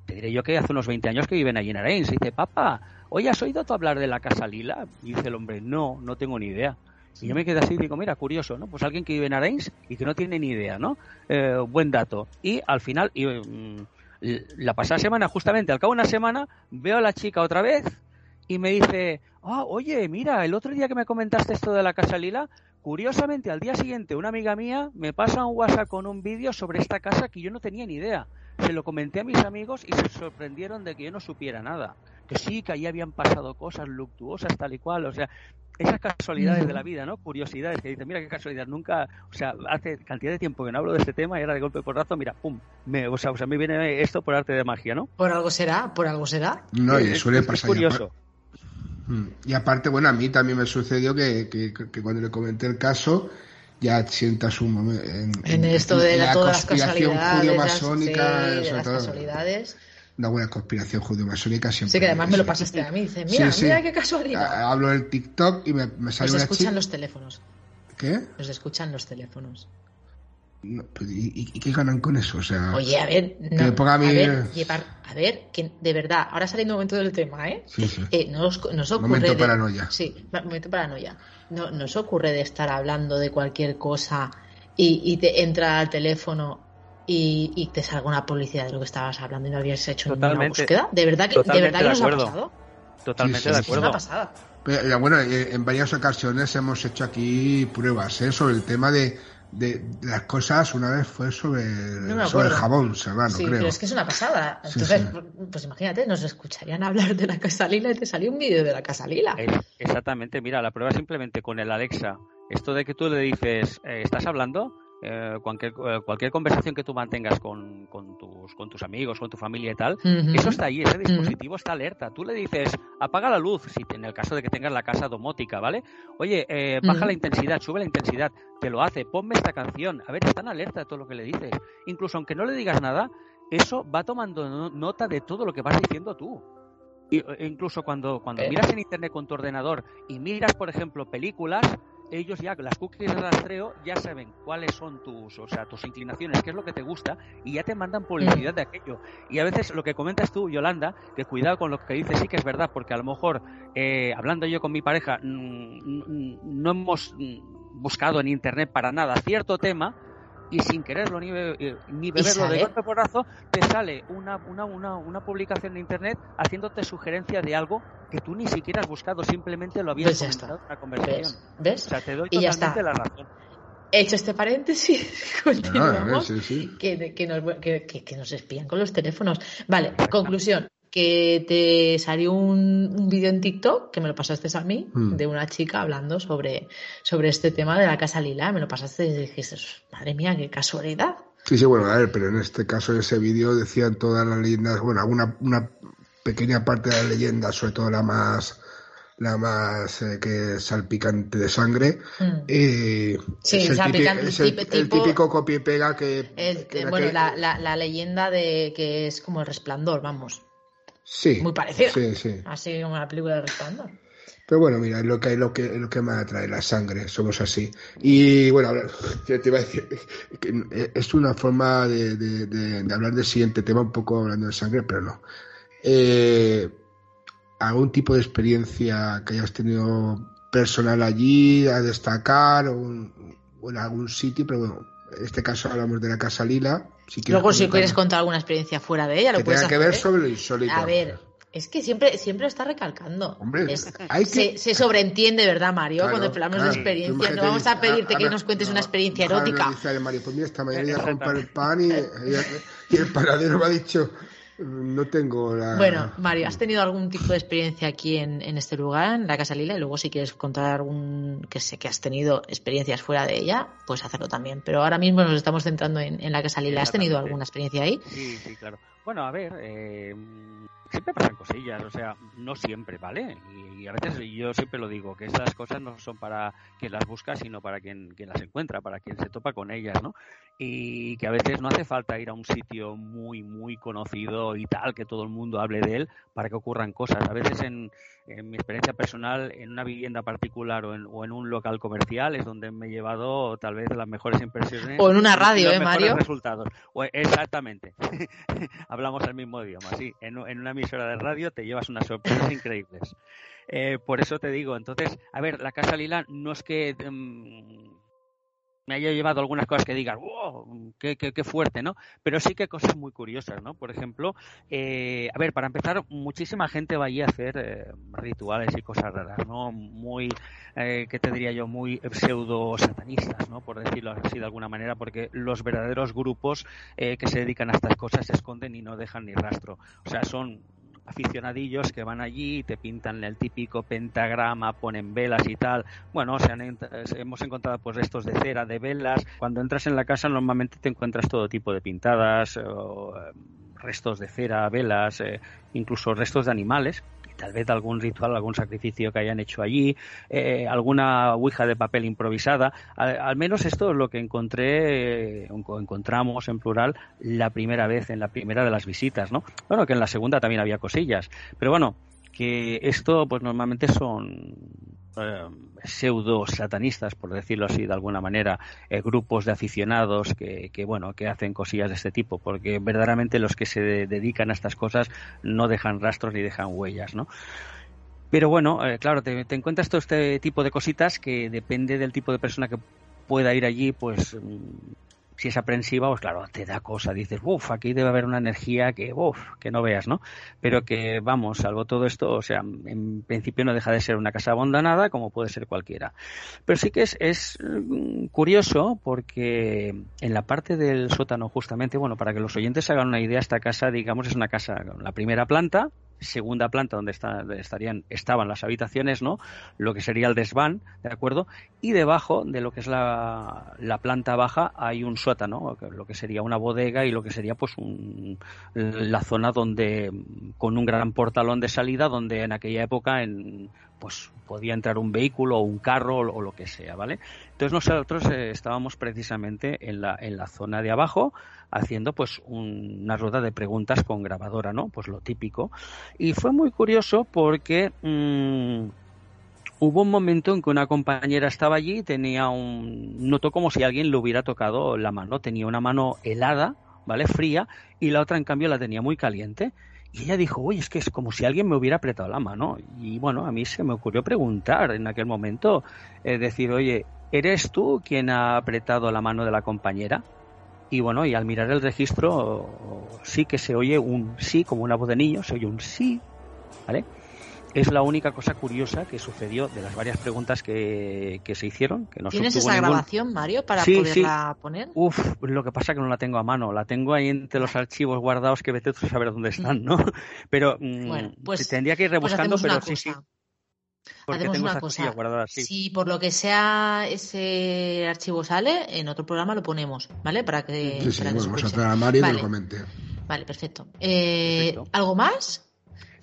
te diré yo que hace unos 20 años que viven allí en Arenys. Y dice, papá, oye, ¿has oído tú hablar de la Casa Lila? Y dice el hombre, no, no tengo ni idea. Y yo me quedé así y digo, mira, curioso, ¿no? Pues alguien que vive en Arenys y que no tiene ni idea, ¿no? Eh, buen dato. Y al final, y, mm, la pasada semana, justamente al cabo de una semana, veo a la chica otra vez y me dice, ah, oye, mira, el otro día que me comentaste esto de la Casa Lila, curiosamente al día siguiente una amiga mía me pasa un WhatsApp con un vídeo sobre esta casa que yo no tenía ni idea. Se lo comenté a mis amigos y se sorprendieron de que yo no supiera nada. Que sí, que ahí habían pasado cosas luctuosas, tal y cual. O sea, esas casualidades de la vida, ¿no? Curiosidades que dices, mira qué casualidad, nunca, o sea, hace cantidad de tiempo que no hablo de este tema y ahora de golpe por rato, mira, pum, me, o sea, o sea, me viene esto por arte de magia, ¿no? Por algo será, por algo será. No, y suele pasar. curioso. Mm. Y aparte, bueno, a mí también me sucedió que, que, cuando le comenté el caso, ya sientas un momento en, en, esto de la, todas las casualidades, las casualidades una buena conspiración judío-masónica siempre. Sí, que además me lo pasaste a mí. Dice, mira, mira qué casualidad. Hablo del TikTok y me, me sale Nos escuchan los teléfonos. ¿Qué? Nos escuchan los teléfonos. ¿y, qué ganan con eso? O sea, Oye, a ver, no, que ponga a, ver a ver, que de verdad, ahora saliendo un momento del tema, ¿eh? Sí, sí. Eh, nos, ocurre. Momento de, paranoia. Sí, momento paranoia. No, nos ocurre de estar hablando de cualquier cosa y, y te entra al teléfono y, te salga una publicidad de lo que estabas hablando y no habías hecho ninguna búsqueda. ¿De verdad que, de verdad que nos ha pasado? Totalmente de acuerdo. Es una Pero, bueno, eh, en varias ocasiones hemos hecho aquí pruebas ¿eh? sobre el tema de, de las cosas una vez fue sobre, sobre el jabón serrano, sí, creo. pero es que es una pasada. Entonces, pues imagínate, nos escucharían hablar de la Casa Lila y te salió un vídeo de la Casa Lila. Exactamente, mira, la prueba simplemente con el Alexa. Esto de que tú le dices, eh, ¿estás hablando? Eh, cualquier, eh, cualquier conversación que tú mantengas con, con, tus, con tus amigos, con tu familia y tal, eso está ahí, ese dispositivo está alerta. Tú le dices, apaga la luz, si en el caso de que tengas la casa domótica, ¿vale? Oye, eh, baja la intensidad, sube la intensidad, te lo hace, ponme esta canción. A ver, está en alerta de todo lo que le dices. Incluso aunque no le digas nada, eso va tomando nota de todo lo que vas diciendo tú. E incluso cuando, cuando miras en internet con tu ordenador y miras, por ejemplo, películas, ellos ya, las cookies de rastreo, ya saben cuáles son tus, o sea, tus inclinaciones, qué es lo que te gusta, y ya te mandan publicidad de aquello. Y a veces lo que comentas tú, Yolanda, que cuidado con lo que dices, sí que es verdad, porque a lo mejor, eh, hablando yo con mi pareja, no hemos buscado en internet para nada cierto tema, y sin quererlo ni, eh, ni beberlo de golpe porrazo, te sale una, una, una, una, publicación de internet haciéndote sugerencia de algo que tú ni siquiera has buscado, simplemente lo habías pues comentado en una conversación. ¿Ves? O sea, te doy totalmente la razón. Hecho este paréntesis, continuamos. Que, que, nos, que, que, nos espían con los teléfonos. Vale, conclusión que te salió un, un vídeo en TikTok, que me lo pasaste a mí, hmm. de una chica hablando sobre, sobre este tema de la Casa Lila. Me lo pasaste y dijiste, madre mía, qué casualidad. Sí, sí, bueno, a ver, pero en este caso, en ese vídeo decían todas las leyendas, bueno, una, una pequeña parte de las leyendas, sobre todo la más la más eh, que salpicante de sangre. Hmm. Eh, sí, es, el, típico, el, típico copia y pega que... bueno, La, la, la, leyenda de que es como el resplandor, vamos. Sí. Muy parecido. Sí, sí. Así como la película de Resplandor. Pero bueno, mira, es lo que, lo que, lo que me atrae, la sangre, somos así. Y bueno, te iba a decir, es una forma de, de, hablar del siguiente tema, un poco hablando de sangre, pero no. Eh, ¿Algún tipo de experiencia que hayas tenido personal allí a destacar o, en algún sitio? Pero bueno, en este caso hablamos de la Casa Lila. Luego, si quieres contar alguna experiencia fuera de ella, lo que puedes tenga que ver sobre lo insólito. A ver, es que siempre, siempre lo está recalcando. Hombre, se, sobreentiende, ¿verdad, Mario? cuando hablamos de experiencias. No vamos a pedirte que nos cuentes una experiencia erótica. Mario, pues mira, esta mañana iba a comprar el pan y, y el panadero me ha dicho no tengo la... Bueno, Mario, ¿has tenido algún tipo de experiencia aquí en, este lugar, en la Casa Lila? Y luego si quieres contar algún... que sé que has tenido experiencias fuera de ella, puedes hacerlo también. Pero ahora mismo nos estamos centrando en, la Casa Lila. ¿Has tenido alguna experiencia ahí? Sí, sí, claro. Bueno, a ver, eh, siempre pasan cosillas, o sea, no siempre, ¿vale? Y, a veces yo siempre lo digo, que estas cosas no son para quien las busca, sino para quien, quien las encuentra, para quien se topa con ellas, ¿no? Y que a veces no hace falta ir a un sitio muy, muy conocido y tal, que todo el mundo hable de él, para que ocurran cosas. A veces en, en mi experiencia personal, en una vivienda particular o en, o en, un local comercial es donde me he llevado tal vez las mejores impresiones. O en una radio, ¿eh, Mario? resultados. exactamente. Hablamos el mismo idioma, sí. En, en, una emisora de radio te llevas unas sorpresas increíbles. Eh, por eso te digo, entonces, a ver, la Casa Lila no es que... Em, me haya llevado algunas cosas que digas, wow, qué, qué, fuerte, ¿no? Pero sí que cosas muy curiosas, ¿no? Por ejemplo, eh, a ver, para empezar, muchísima gente va allí a hacer eh, rituales y cosas raras, ¿no? Muy, eh, ¿qué te diría yo? Muy pseudo satanistas, ¿no? Por decirlo así de alguna manera, porque los verdaderos grupos eh, que se dedican a estas cosas se esconden y no dejan ni rastro. O sea, son aficionadillos que van allí, te pintan el típico pentagrama, ponen velas y tal. Bueno, o sea, hemos encontrado pues restos de cera, de velas. Cuando entras en la casa normalmente te encuentras todo tipo de pintadas, o, eh, restos de cera, velas, eh, incluso restos de animales tal vez algún ritual, algún sacrificio que hayan hecho allí, eh, alguna ouija de papel improvisada. Al, menos esto es lo que encontré, eh, encontramos en plural la primera vez, en la primera de las visitas, ¿no? Bueno, que en la segunda también había cosillas, pero bueno, que esto pues normalmente son eh, pseudo satanistas por decirlo así de alguna manera eh, grupos de aficionados que, bueno que hacen cosillas de este tipo porque verdaderamente los que se dedican a estas cosas no dejan rastros ni dejan huellas no pero bueno eh, claro te, te encuentras todo este tipo de cositas que depende del tipo de persona que pueda ir allí pues mm, si es aprensiva, pues claro, te da cosa, dices, uff, aquí debe haber una energía que, uff, que no veas, ¿no? Pero que, vamos, salvo todo esto, o sea, en principio no deja de ser una casa abandonada como puede ser cualquiera. Pero sí que es, es mm, curioso porque en la parte del sótano, justamente, bueno, para que los oyentes hagan una idea, esta casa, digamos, es una casa, la primera planta, segunda planta donde estarían estaban las habitaciones no lo que sería el desván de acuerdo y debajo de lo que es la, la planta baja hay un sótano lo que sería una bodega y lo que sería pues un, la zona donde con un gran portalón de salida donde en aquella época en pues podía entrar un vehículo o un carro o, lo que sea vale entonces nosotros eh, estábamos precisamente en la en la zona de abajo haciendo pues una rueda de preguntas con grabadora, ¿no? Pues lo típico. Y fue muy curioso porque mm, hubo un momento en que una compañera estaba allí tenía un... notó como si alguien le hubiera tocado la mano. Tenía una mano helada, ¿vale? Fría, y la otra en cambio la tenía muy caliente. Y ella dijo, oye, es que es como si alguien me hubiera apretado la mano. Y bueno, a mí se me ocurrió preguntar en aquel momento, eh, decir, oye, ¿eres tú quien ha apretado la mano de la compañera? Y bueno, y al mirar el registro sí que se oye un sí, como una voz de niño, se oye un sí, ¿vale? Es la única cosa curiosa que sucedió de las varias preguntas que, que se hicieron. Que no ¿Tienes esa grabación, Mario, para poderla poner? Uf, lo que pasa es que no la tengo a mano. La tengo ahí entre los archivos guardados que vete a saber dónde están, ¿no? Pero mm, bueno, pues, tendría que ir pues rebuscando, pero sí, sí. Hacemos una cosa. Si por lo que sea ese archivo sale, en otro programa lo ponemos, ¿vale? Para que. Sí, sí, vamos a traer a Mario vale. y lo comente. Vale, perfecto. Eh, ¿Algo más?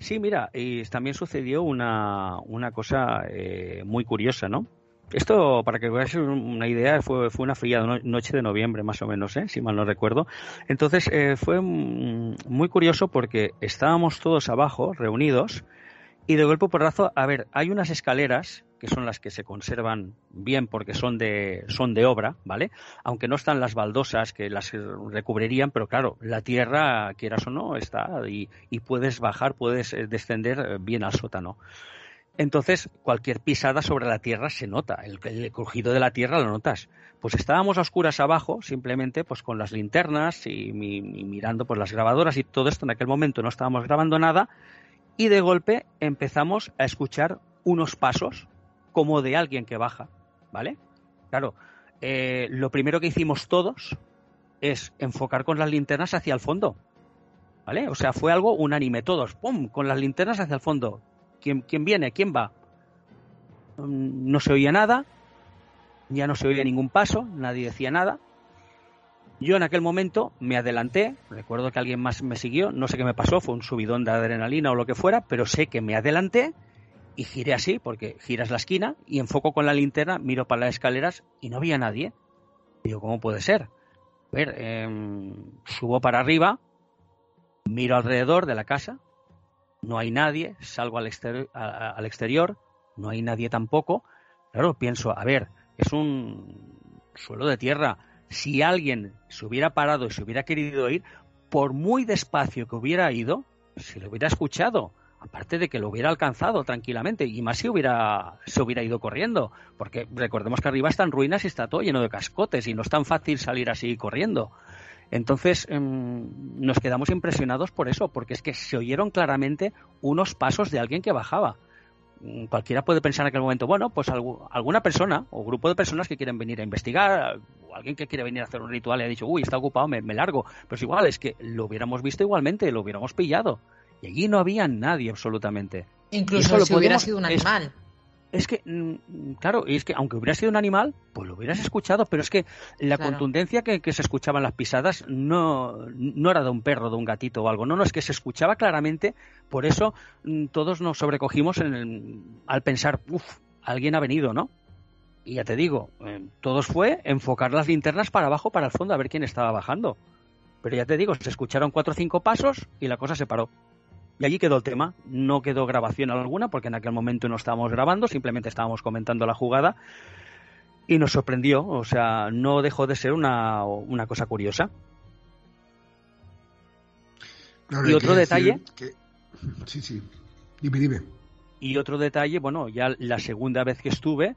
Sí, mira, y también sucedió una, una cosa eh, muy curiosa, ¿no? Esto, para que veáis una idea, fue, fue una fría noche de noviembre, más o menos, ¿eh? si mal no recuerdo. Entonces, eh, fue muy curioso porque estábamos todos abajo, reunidos, y de golpe por razo, a ver, hay unas escaleras que son las que se conservan bien porque son de, son de obra, ¿vale? Aunque no están las baldosas que las recubrirían, pero claro, la tierra, quieras o no, está y, y puedes bajar, puedes eh, descender eh, bien al sótano. Entonces, cualquier pisada sobre la tierra se nota, el, el, crujido de la tierra lo notas. Pues estábamos a oscuras abajo, simplemente pues con las linternas y, y, y mirando por las grabadoras y todo esto. En aquel momento no estábamos grabando nada y de golpe empezamos a escuchar unos pasos como de alguien que baja, ¿vale? Claro, eh, lo primero que hicimos todos es enfocar con las linternas hacia el fondo, ¿vale? O sea, fue algo unánime, todos, ¡pum!, con las linternas hacia el fondo. ¿Quién, quién viene? ¿Quién va? Mm, no se oía nada, ya no se oía ningún paso, nadie decía nada. Yo en aquel momento me adelanté, recuerdo que alguien más me siguió, no sé qué me pasó, fue un subidón de adrenalina o lo que fuera, pero sé que me adelanté y giré así, porque giras la esquina y enfoco con la linterna, miro para las escaleras y no había nadie. Digo, ¿cómo puede ser? A ver, em, subo para arriba, miro alrededor de la casa, no hay nadie, salgo al, al exterior, no hay nadie tampoco. Claro, pienso, a ver, es un suelo de tierra, si alguien se hubiera parado y se hubiera querido ir, por muy despacio que hubiera ido, se lo hubiera escuchado. Aparte de que lo hubiera alcanzado tranquilamente, y más si hubiera, se hubiera ido corriendo, porque recordemos que arriba están ruinas y está todo lleno de cascotes, y no es tan fácil salir así corriendo. Entonces em, nos quedamos impresionados por eso, porque es que se oyeron claramente unos pasos de alguien que bajaba. Mm, cualquiera puede pensar en aquel momento, bueno, pues alguna persona o grupo de personas que quieren venir a investigar, o alguien que quiere venir a hacer un ritual y ha dicho, uy, está ocupado, me, largo. Pero es igual, es que lo hubiéramos visto igualmente, lo hubiéramos pillado. Y allí no había nadie absolutamente. Incluso si hubiera sido un animal. es que, mm, claro, es que aunque hubiera sido un animal, pues lo hubieras escuchado, pero es que la contundencia que, se escuchaban las pisadas no, no era de un perro, de un gatito o algo, no, no, es que se escuchaba claramente, por eso mm, todos nos sobrecogimos en al pensar, uff, alguien ha venido, ¿no? Y ya te digo, eh, todos fue enfocar las linternas para abajo, para el fondo, a ver quién estaba bajando. Pero ya te digo, se escucharon cuatro o cinco pasos y la cosa se paró. Y allí quedó el tema. No quedó grabación alguna porque en aquel momento no estábamos grabando, simplemente estábamos comentando la jugada. Y nos sorprendió, o sea, no dejó de ser una, cosa curiosa. y otro detalle. Sí, sí. Dime, dime. Y otro detalle, bueno, ya la segunda vez que estuve,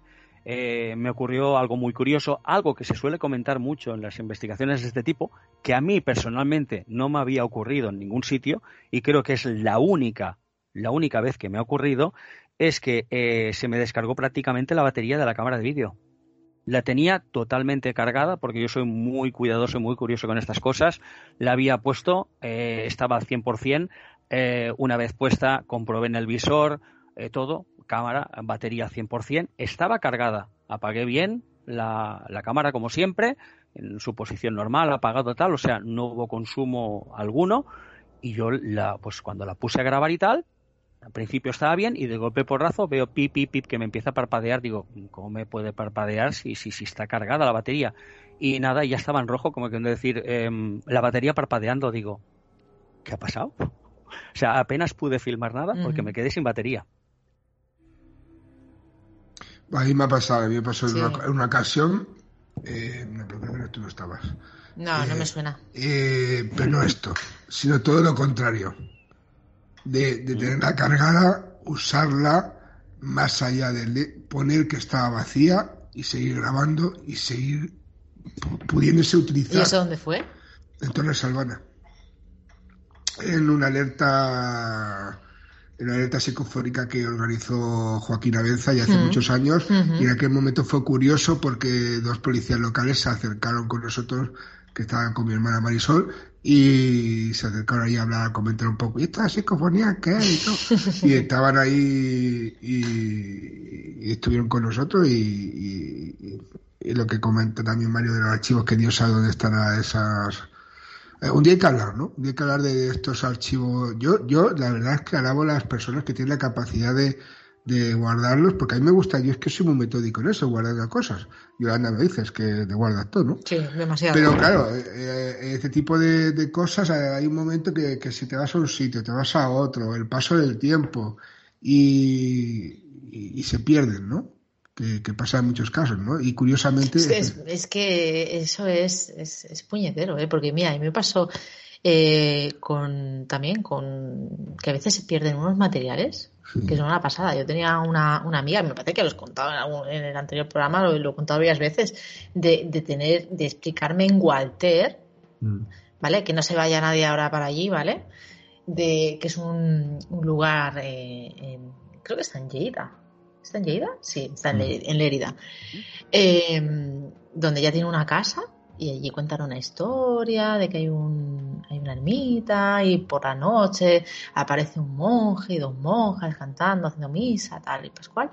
eh, me ocurrió algo muy curioso, algo que se suele comentar mucho en las investigaciones de este tipo, que a mí personalmente no me había ocurrido en ningún sitio y creo que es la única, la única vez que me ha ocurrido, es que eh, se me descargó prácticamente la batería de la cámara de vídeo. La tenía totalmente cargada porque yo soy muy cuidadoso y muy curioso con estas cosas. La había puesto, eh, estaba al 100%. una vez puesta, comprobé en el visor, todo, cámara, batería 100%, estaba cargada. Apagué bien la, cámara como siempre, en su posición normal, apagado tal, o sea, no hubo consumo alguno. Y yo, la, pues cuando la puse a grabar y tal, al principio estaba bien y de golpe por razo veo pip, pip, pip que me empieza a parpadear. Digo, ¿cómo me puede parpadear si, si, si está cargada la batería? Y nada, ya estaba en rojo, como que decir, em, la batería parpadeando. Digo, ¿qué ha pasado? O sea, apenas pude filmar nada porque me quedé sin batería. A mí me ha pasado, a mí me pasó en, una, ocasión, eh, no, tú no estabas. No, no me eh, suena. Eh, pero no esto, sino todo lo contrario. De, de tenerla cargada, usarla más allá de poner que estaba vacía y seguir grabando y seguir pudiéndose utilizar. ¿Y eso dónde fue? En Torres Salvana. En una alerta la alerta psicofónica que organizó Joaquín Abenza ya hace muchos años y en aquel momento fue curioso porque dos policías locales se acercaron con nosotros que estaban con mi hermana Marisol y se acercaron ahí a hablar, a comentar un poco, ¿y esta psicofonía qué? Y, y estaban ahí y, estuvieron con nosotros y, y, lo que comenta también Mario de los archivos, que Dios sabe dónde están esas eh, un día hay que hablar, ¿no? Un día hay que hablar de estos archivos. Yo, yo la verdad es que alabo a las personas que tienen la capacidad de, de guardarlos, porque a mí me gusta, yo es que soy muy metódico en eso, guardar cosas. Yolanda me dices que te guardas todo, ¿no? Sí, demasiado. Pero claro, eh, eh, este tipo de, de, cosas, hay un momento que, que si te vas a un sitio, te vas a otro, el paso del tiempo, y, y se pierden, ¿no? Que, pasa en muchos casos, ¿no? Y curiosamente... Es, que eso es, es, puñetero, ¿eh? Porque mira, a mí me pasó eh, con también con que a veces se pierden unos materiales que son una pasada. Yo tenía una, una amiga, me parece que lo he contado en, el anterior programa, lo, he contado varias veces, de, de, tener, de explicarme en Walter, mm. ¿vale? Que no se vaya nadie ahora para allí, ¿vale? De que es un, lugar, eh, creo que está en Lleida, ¿Está en Lleida? Sí, está en, mm. Lérida. Em, donde ella tiene una casa y allí cuentan una historia de que hay, un, hay una ermita y por la noche aparece un monje y dos monjas cantando, haciendo misa, tal y pascual.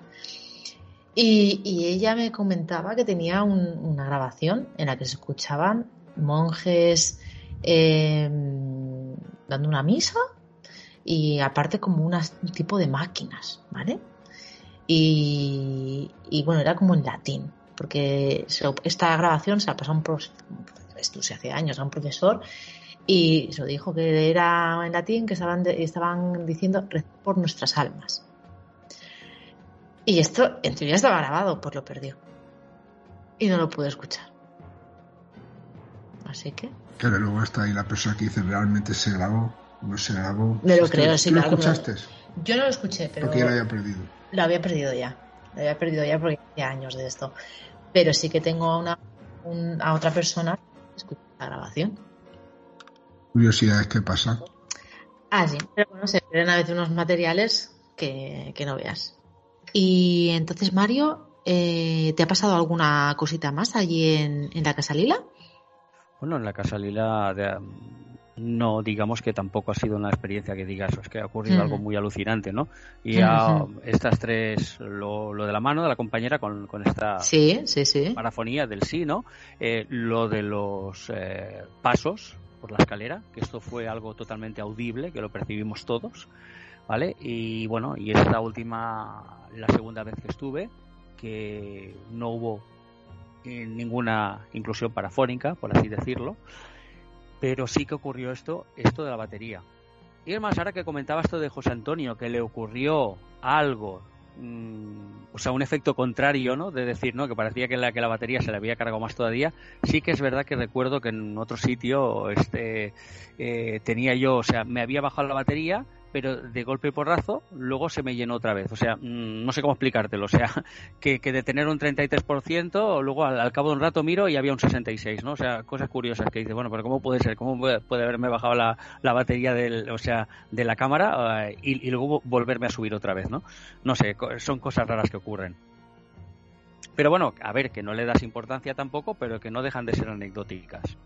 Y, y ella me comentaba que tenía una grabación en la que se escuchaban monjes em, dando una misa y aparte como un tipo de máquinas, ¿vale? Y, bueno, era como en latín, porque esta grabación se la pasó a un profesor, esto se hace años, a un profesor, y se dijo que era en latín, que estaban, estaban diciendo por nuestras almas. Y esto en teoría estaba grabado, pues lo perdió. Y no lo pude escuchar. Así que. Claro, luego está ahí la persona que dice realmente se grabó, no se grabó. Me lo creo, sí, ¿Tú lo escuchaste? Yo no lo escuché, pero. Porque ya lo había perdido. Lo había perdido ya. Lo había perdido ya porque ya años de esto. Pero sí que tengo a, una, a otra persona que escucha la grabación. Curiosidades que pasa. Ah, sí. Pero bueno, se pierden a veces unos materiales que, no veas. Y entonces, Mario, eh, ¿te ha pasado alguna cosita más allí en, en la Casa Lila? Bueno, en la Casa Lila no digamos que tampoco ha sido una experiencia que digas, es que ha ocurrido algo muy alucinante, ¿no? Y ya estas tres, lo, de la mano de la compañera con, esta sí, sí, sí. parafonía del sí, ¿no? Eh, lo de los eh, pasos por la escalera, que esto fue algo totalmente audible, que lo percibimos todos, ¿vale? Y bueno, y esta última, la segunda vez que estuve, que no hubo eh, ninguna inclusión parafónica, por así decirlo, pero sí que ocurrió esto, esto de la batería. Y además, ahora que comentaba esto de José Antonio, que le ocurrió algo, mm, o sea, un efecto contrario, ¿no? De decir, ¿no? Que parecía que la, que la batería se le había cargado más todavía. Sí que es verdad que recuerdo que en otro sitio este, eh, tenía yo, o sea, me había bajado la batería pero de golpe y porrazo luego se me llenó otra vez. O sea, mm, no sé cómo explicártelo. O sea, que, de tener un 33%, luego al, cabo de un rato miro y había un 66%, ¿no? O sea, cosas curiosas que dice, bueno, pero ¿cómo puede ser? ¿Cómo puede, haberme bajado la, batería del, o sea, de la cámara eh, y, y, luego volverme a subir otra vez, ¿no? No sé, son cosas raras que ocurren. Pero bueno, a ver, que no le das importancia tampoco, pero que no dejan de ser anecdóticas.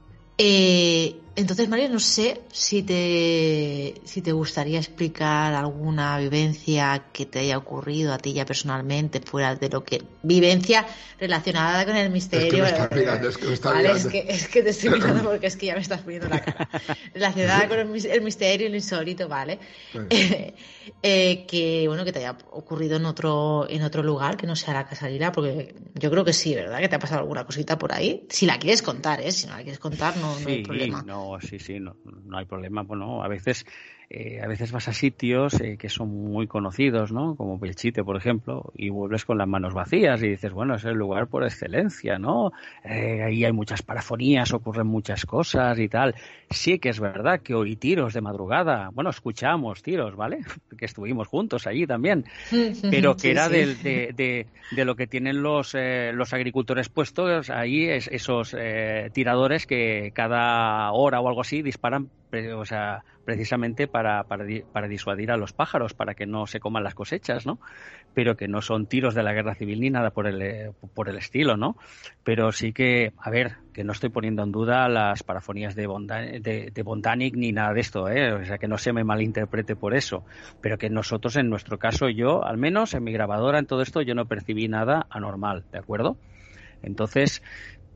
Eh, entonces, María, no sé si te, si te gustaría explicar alguna vivencia que te haya ocurrido a ti ya personalmente, fuera de lo que. Vivencia relacionada con el misterio. Es que me está mirando, es que me está mirando. Es que, es que te estoy mirando porque es que ya me estás poniendo la cara. Relacionada con el, misterio y lo insólito, ¿vale? Eh, que, bueno, que te haya ocurrido en otro, en otro lugar que no sea la Casa Lila, porque yo creo que sí, ¿verdad? Que te ha pasado alguna cosita por ahí. Si la quieres contar, ¿eh? Si no la quieres contar, no no, hay problema. No, sí, sí, no, no hay problema. Bueno, a veces eh, a veces vas a sitios eh, que son muy conocidos, ¿no? Como Belchite, por ejemplo, y vuelves con las manos vacías y dices, bueno, es el lugar por excelencia, ¿no? Eh, ahí hay muchas parafonías, ocurren muchas cosas y tal. Sí que es verdad que oí tiros de madrugada. Bueno, escuchamos tiros, ¿vale? Que estuvimos juntos allí también. Pero que era De, de, de, lo que tienen los, los agricultores puestos ahí, es, esos tiradores que cada hora o algo así disparan, precisamente para, para, disuadir a los pájaros, para que no se coman las cosechas, ¿no? Pero que no son tiros de la guerra civil ni nada por el, eh, por el estilo, ¿no? Pero sí que, a ver, que no estoy poniendo en duda las parafonías de, de, de Bondanic ni nada de esto, ¿eh? O sea, que no se me malinterprete por eso. Pero que nosotros, en nuestro caso, yo, al menos en mi grabadora, en todo esto, yo no percibí nada anormal, ¿de acuerdo? Entonces,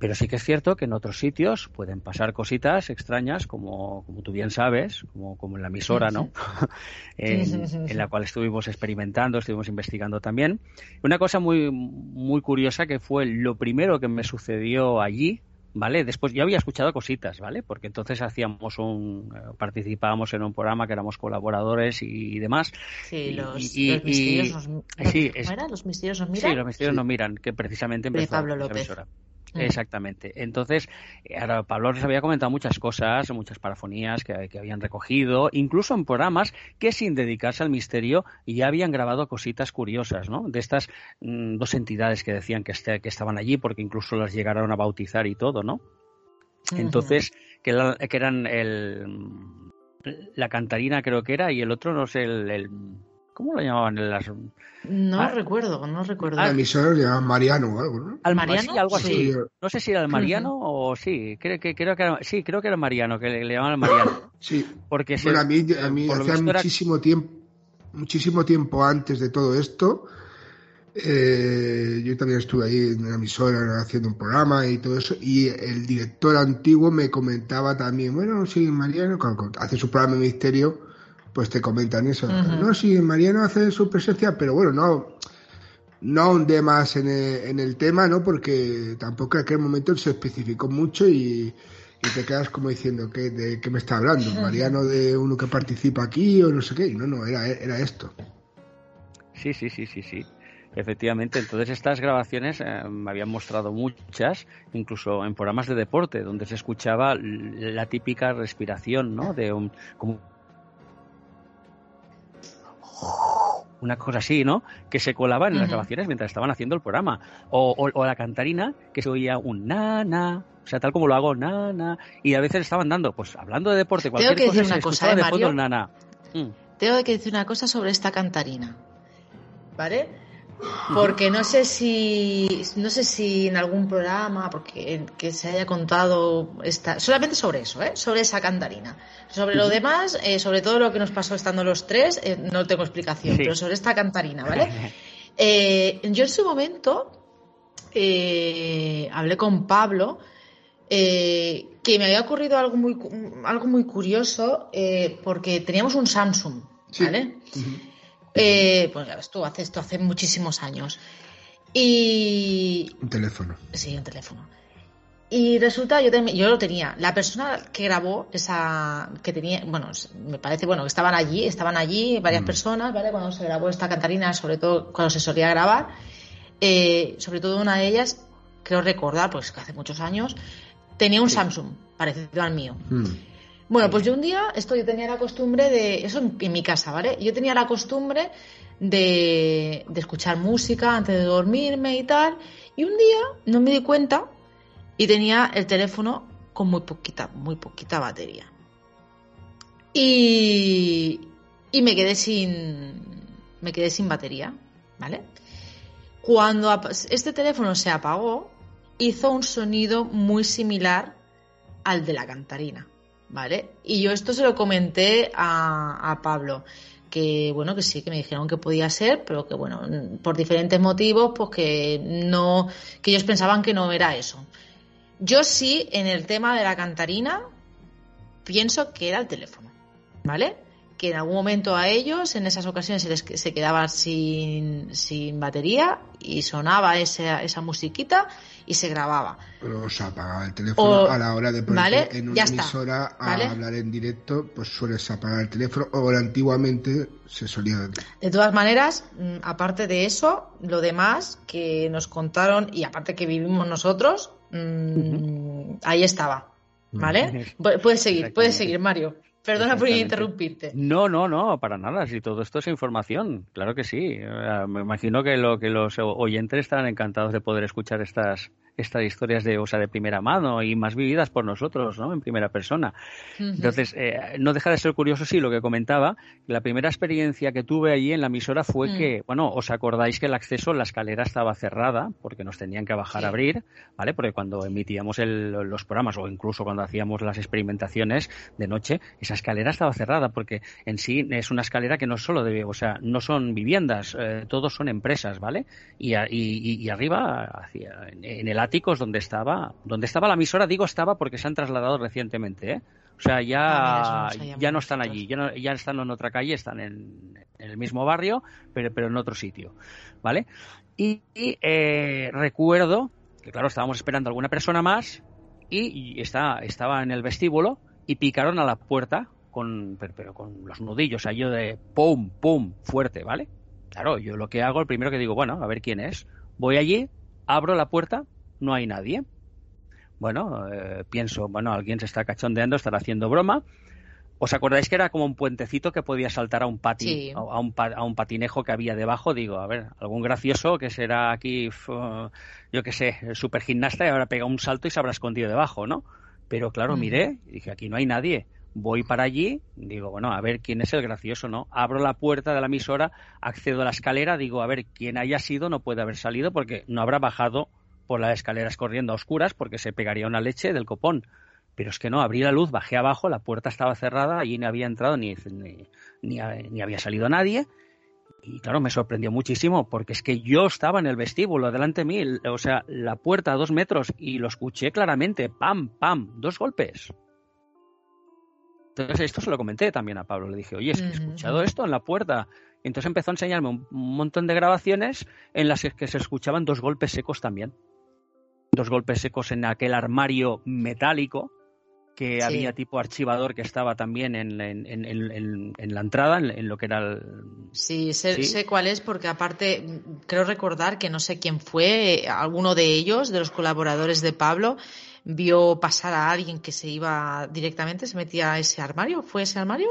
pero sí que es cierto que en otros sitios pueden pasar cositas extrañas, como, como tú bien sabes, como, como en la emisora, ¿no? en, la cual estuvimos experimentando, estuvimos investigando también. Una cosa muy, muy curiosa que fue lo primero que me sucedió allí, ¿vale? Después yo había escuchado cositas, ¿vale? Porque entonces hacíamos un, eh, participábamos en un programa que éramos colaboradores y, demás. Sí, los, misterios nos, sí, ¿Los misterios nos miran? Sí, los misterios nos miran, que precisamente empezó de Pablo López. Exactamente. Entonces, eh, ahora Pablo les había comentado muchas cosas, muchas parafonías que, habían recogido, incluso en programas que sin dedicarse al misterio ya habían grabado cositas curiosas, ¿no? De estas mm, dos entidades que decían que, este, que estaban allí, porque incluso las llegaron a bautizar y todo, ¿no? Entonces, que, que, eran el, la cantarina creo que era y el otro no sé, el ¿Cómo lo llamaban en las.? No ah, recuerdo, no recuerdo. Al emisor lo llamaban Mariano o algo, ¿no? ¿Al Mariano? algo así. No sé si era el Mariano o sí. Creo que, creo que era, sí, creo que era Mariano, que le, llamaban Mariano. Sí. Porque bueno, a mí, a mí hacía muchísimo tiempo, muchísimo tiempo antes de todo esto. Eh, yo también estuve ahí en la emisora haciendo un programa y todo eso, y el director antiguo me comentaba también, bueno, sí, Mariano, hace su programa de misterio, pues te comentan eso. No, sí, Mariano hace su presencia, pero bueno, no, no ahondé más en el, en el tema, ¿no? Porque tampoco en aquel momento se especificó mucho y, te quedas como diciendo, ¿qué, ¿de qué me está hablando? ¿Mariano de uno que participa aquí o no sé qué? Y no, no, era, era esto. Sí, sí, sí, sí, sí. Efectivamente, entonces estas grabaciones eh, me habían mostrado muchas, incluso en programas de deporte, donde se escuchaba la típica respiración, ¿no? De un, como una cosa así, ¿no? Que se colaba en las grabaciones mientras estaban haciendo el programa. O, la cantarina, que se oía un na, na, o sea, tal como lo hago, na, na. Y a veces estaban dando, pues hablando de deporte, cualquier Tengo que decir una cosa, ¿eh, Mario? nana. Mm. Tengo que decir una cosa sobre esta cantarina. ¿Vale? Porque no sé si no sé si en algún programa porque que se haya contado esta, solamente sobre eso ¿eh? sobre esa cantarina. Sobre lo demás eh, sobre todo lo que nos pasó estando los tres eh, no tengo explicación pero sobre esta cantarina vale yo en su momento hablé con Pablo que me había ocurrido algo muy algo muy curioso porque teníamos un Samsung vale eh, pues ya ves tú, hace esto hace muchísimos años. Y. Un teléfono. Sí, un teléfono. Y resulta, yo, yo lo tenía. La persona que grabó esa. que tenía. Bueno, me parece, bueno, que estaban allí, estaban allí varias mm. personas, ¿vale? Cuando se grabó esta cantarina, sobre todo cuando se solía grabar. Eh, sobre todo una de ellas, creo recordar, pues que hace muchos años, tenía un Samsung parecido al mío. Mm. Bueno, pues yo un día, esto yo tenía la costumbre de, eso en, mi casa, ¿vale? Yo tenía la costumbre de, de, escuchar música antes de dormirme y tal, y un día no me di cuenta y tenía el teléfono con muy poquita, muy poquita batería. Y, y me quedé sin, me quedé sin batería, ¿vale? Cuando este teléfono se apagó, hizo un sonido muy similar al de la cantarina. ¿Vale? Y yo esto se lo comenté a, Pablo que bueno que sí que me dijeron que podía ser pero que bueno por diferentes motivos pues que no que ellos pensaban que no era eso yo sí en el tema de la cantarina pienso que era el teléfono vale que en algún momento a ellos en esas ocasiones se, les, se quedaba sin, sin batería y sonaba esa, esa musiquita y se grababa. Pero se apagaba el teléfono a la hora de poner en una emisora a hablar en directo, pues sueles apagar el teléfono o antiguamente se solía. De todas maneras, mm, aparte de eso, lo demás que nos contaron y aparte que vivimos nosotros, mm, ahí estaba. ¿Vale? Puedes seguir, puedes seguir, Mario. Perdona por interrumpirte. No, no, no, para nada. Si todo esto es información, claro que sí. Me imagino que lo que los oyentes estarán encantados de poder escuchar estas estas historias de, o sea, de primera mano y más vividas por nosotros, ¿no? En primera persona. Entonces, eh, no deja de ser curioso, sí, lo que comentaba. La primera experiencia que tuve allí en la emisora fue mm. que, bueno, os acordáis que el acceso, la escalera estaba cerrada porque nos tenían que bajar a abrir, ¿vale? Porque cuando emitíamos los programas o incluso cuando hacíamos las experimentaciones de noche, esa escalera estaba cerrada porque en sí es una escalera que no solo de, o sea, no son viviendas, eh, todos son empresas, ¿vale? Y, y, arriba, hacia, en el áticos donde estaba, donde estaba la emisora, digo estaba porque se han trasladado recientemente, ¿eh? O sea, ya, ah, ya no están allí, ya, no, ya están en otra calle, están en, el mismo barrio, pero, pero en otro sitio, ¿vale? Y, eh, recuerdo que, claro, estábamos esperando a alguna persona más y, está, estaba en el vestíbulo y picaron a la puerta con, pero, con los nudillos, yo de pum, pum, fuerte, ¿vale? Claro, yo lo que hago, el primero que digo, bueno, a ver quién es. Voy allí, abro la puerta no hay nadie. Bueno, eh, pienso, bueno, alguien se está cachondeando, estará haciendo broma. ¿Os acordáis que era como un puentecito que podía saltar a un pati, a, un, a, un, patinejo que había debajo? Digo, a ver, algún gracioso que será aquí, yo qué sé, super gimnasta y ahora pega un salto y se habrá escondido debajo, ¿no? Pero claro, miré y dije, aquí no hay nadie. Voy para allí, digo, bueno, a ver quién es el gracioso, ¿no? Abro la puerta de la emisora, accedo a la escalera, digo, a ver, quién haya sido no puede haber salido porque no habrá bajado por las escaleras corriendo a oscuras porque se pegaría una leche del copón. Pero es que no, abrí la luz, bajé abajo, la puerta estaba cerrada, allí no había entrado ni, ni, había salido nadie. Y claro, me sorprendió muchísimo porque es que yo estaba en el vestíbulo delante de mí, o sea, la puerta a dos metros y lo escuché claramente, pam, pam, dos golpes. Entonces esto se lo comenté también a Pablo, le dije, oye, es que he escuchado esto en la puerta. Entonces empezó a enseñarme un montón de grabaciones en las que se escuchaban dos golpes secos también dos golpes secos en aquel armario metálico que había tipo archivador que estaba también en, la entrada, en, lo que era el... Sí sé, cuál es, porque aparte creo recordar que no sé quién fue, alguno de ellos, de los colaboradores de Pablo, vio pasar a alguien que se iba directamente, se metía a ese armario. ¿Fue ese armario?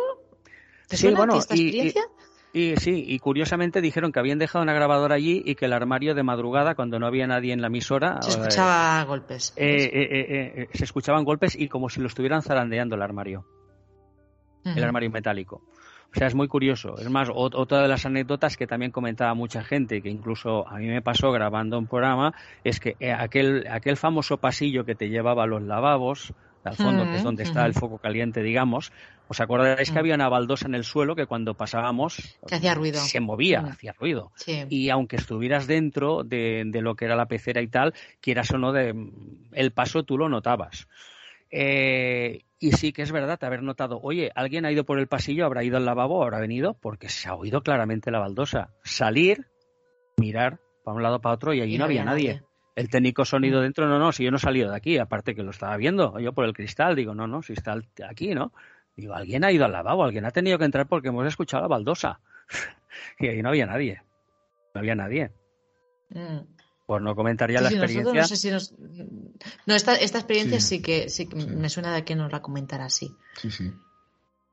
¿Te suena esta experiencia? Y sí, y curiosamente dijeron que habían dejado una grabadora allí y que el armario de madrugada, cuando no había nadie en la emisora... Se escuchaba golpes. Eh, eh, eh, se escuchaban golpes y como si lo estuvieran zarandeando el armario. El armario metálico. O sea, es muy curioso. Es más, otra de las anécdotas que también comentaba mucha gente, que incluso a mí me pasó grabando un programa, es que eh, aquel, aquel famoso pasillo que te llevaba a los lavabos, al fondo, que es donde está el foco caliente, digamos, ¿os acordáis que había una baldosa en el suelo que cuando pasábamos hacía ruido. se movía, hacía ruido? Y aunque estuvieras dentro de, de, lo que era la pecera y tal, quieras o no, de, el paso tú lo notabas. Eh, y sí que es verdad haber notado, oye, alguien ha ido por el pasillo, habrá ido al lavabo, habrá venido, porque se ha oído claramente la baldosa. Salir, mirar para un lado para otro y allí no, había nadie. El técnico sonido dentro, no, no, si yo no he salido de aquí, aparte que lo estaba viendo, yo por el cristal, digo, no, no, si está aquí, ¿no? Digo, alguien ha ido al lavabo, alguien ha tenido que entrar porque hemos escuchado la baldosa. y ahí no había nadie. No había nadie. Mm por no comentar ya la experiencia. No, sé si nos... no esta, esta experiencia sí, que, sí me suena de que nos la comentara así. Sí, sí.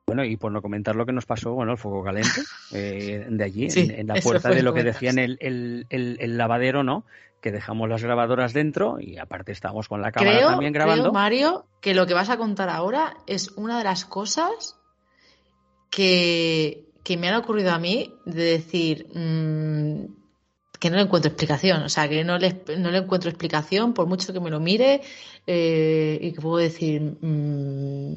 Bueno, y por no comentar lo que nos pasó, bueno, el fuego caliente eh, de allí, en, la puerta de lo que decían el, el, el, lavadero, ¿no? Que dejamos las grabadoras dentro y aparte estamos con la cámara también grabando. Creo, Mario, que lo que vas a contar ahora es una de las cosas que, que me han ocurrido a mí de decir, mmm, que no le encuentro explicación, o sea, que no le, no le encuentro explicación por mucho que me lo mire eh, y que puedo decir mmm,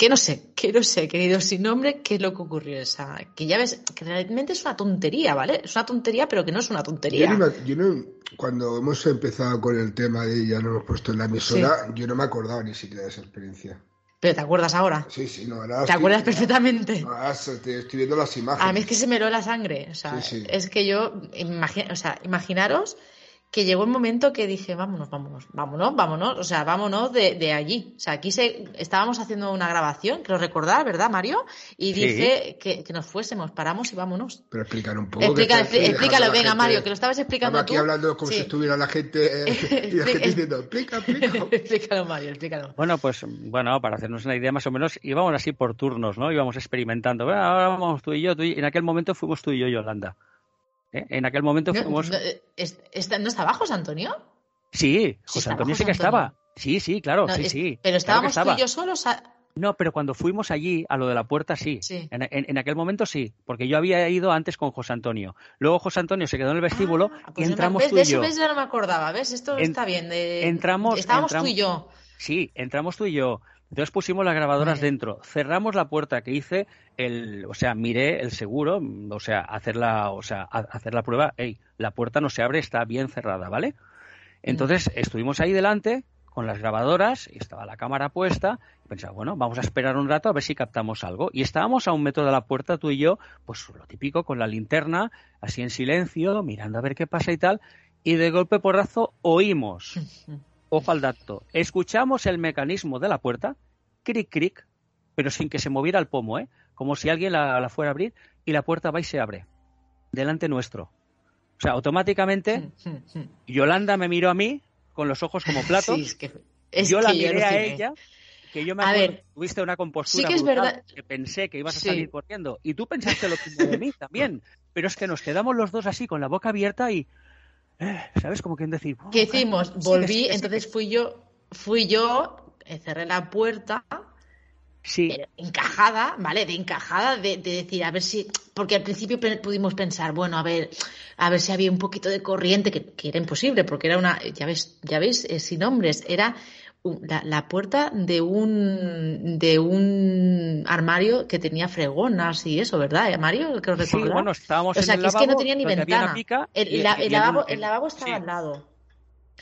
que no sé, que no sé, querido sin nombre, qué es lo que ocurrió esa, que ya ves, que realmente es una tontería, ¿vale? Es una tontería, pero que no es una tontería. Yo, no, cuando hemos empezado con el tema de ya no hemos puesto en la emisora, yo no me acordaba ni siquiera de esa experiencia. ¿Pero te acuerdas ahora? Sí, sí, no, ¿Te acuerdas perfectamente? estoy viendo las imágenes. A mí es que se me lo la sangre. O sea, es que yo, o sea, imaginaros que llegó un momento que dije, vámonos, vámonos, vámonos, vámonos, o sea, vámonos de, de allí. O sea, aquí se, estábamos haciendo una grabación, creo recordar, ¿verdad, Mario? Y dije que, que, nos fuésemos, paramos y vámonos. Pero explicar un poco. explícalo, venga, Mario, que lo estabas explicando aquí hablando como si estuviera la gente, eh, y la gente diciendo, explica, explica. explícalo, Mario, explícalo. Bueno, pues, bueno, para hacernos una idea más o menos, íbamos así por turnos, ¿no? Íbamos experimentando. Bueno, ahora vamos tú y yo, tú y... En aquel momento fuimos tú y yo, Yolanda. ¿Eh? En aquel momento fuimos. ¿No, estaba José Antonio? Sí, José Antonio sí que estaba. Sí, sí, claro, sí, sí. Pero estábamos tú y yo solos. No, pero cuando fuimos allí, a lo de la puerta, sí. En, aquel momento sí, porque yo había ido antes con José Antonio. Luego José Antonio se quedó en el vestíbulo ah, y pues entramos tú y yo. ¿ves? no me acordaba, ¿ves? Esto está bien. Entramos. Estábamos tú y yo. Sí, entramos tú y yo. Entonces pusimos las grabadoras dentro, cerramos la puerta que hice, el, o sea, miré el seguro, o sea, hacer la, o sea, hacer la prueba, hey, la puerta no se abre, está bien cerrada, ¿vale? Entonces estuvimos ahí delante con las grabadoras, y estaba la cámara puesta, y pensaba, bueno, vamos a esperar un rato a ver si captamos algo. Y estábamos a un metro de la puerta, tú y yo, pues lo típico, con la linterna, así en silencio, mirando a ver qué pasa y tal, y de golpe porrazo oímos al dato, escuchamos el mecanismo de la puerta, cric, cric, pero sin que se moviera el pomo, ¿eh? como si alguien la, fuera a abrir, y la puerta va y se abre, delante nuestro. O sea, automáticamente, Yolanda me miró a mí con los ojos como platos. yo la miré a ella, que yo me acuerdo, tuviste una compostura que, es verdad. que pensé que ibas a salir corriendo. Y tú pensaste lo mismo de mí también. Pero es que nos quedamos los dos así, con la boca abierta y ¿sabes? Como quien decir. ¿Qué hicimos? Volví, entonces fui yo, fui yo, eh, cerré la puerta. Sí. encajada, ¿vale? De encajada, de, decir, a ver si. Porque al principio pudimos pensar, bueno, a ver, a ver si había un poquito de corriente, que, era imposible, porque era una. Ya ves, ya veis, eh, sin nombres, era la, puerta de un de un armario que tenía fregonas y eso, ¿verdad, Mario? Que sí, bueno, estábamos o sea, que es que no tenía ni ventana. el, lavabo, el, lavabo, estaba al lado.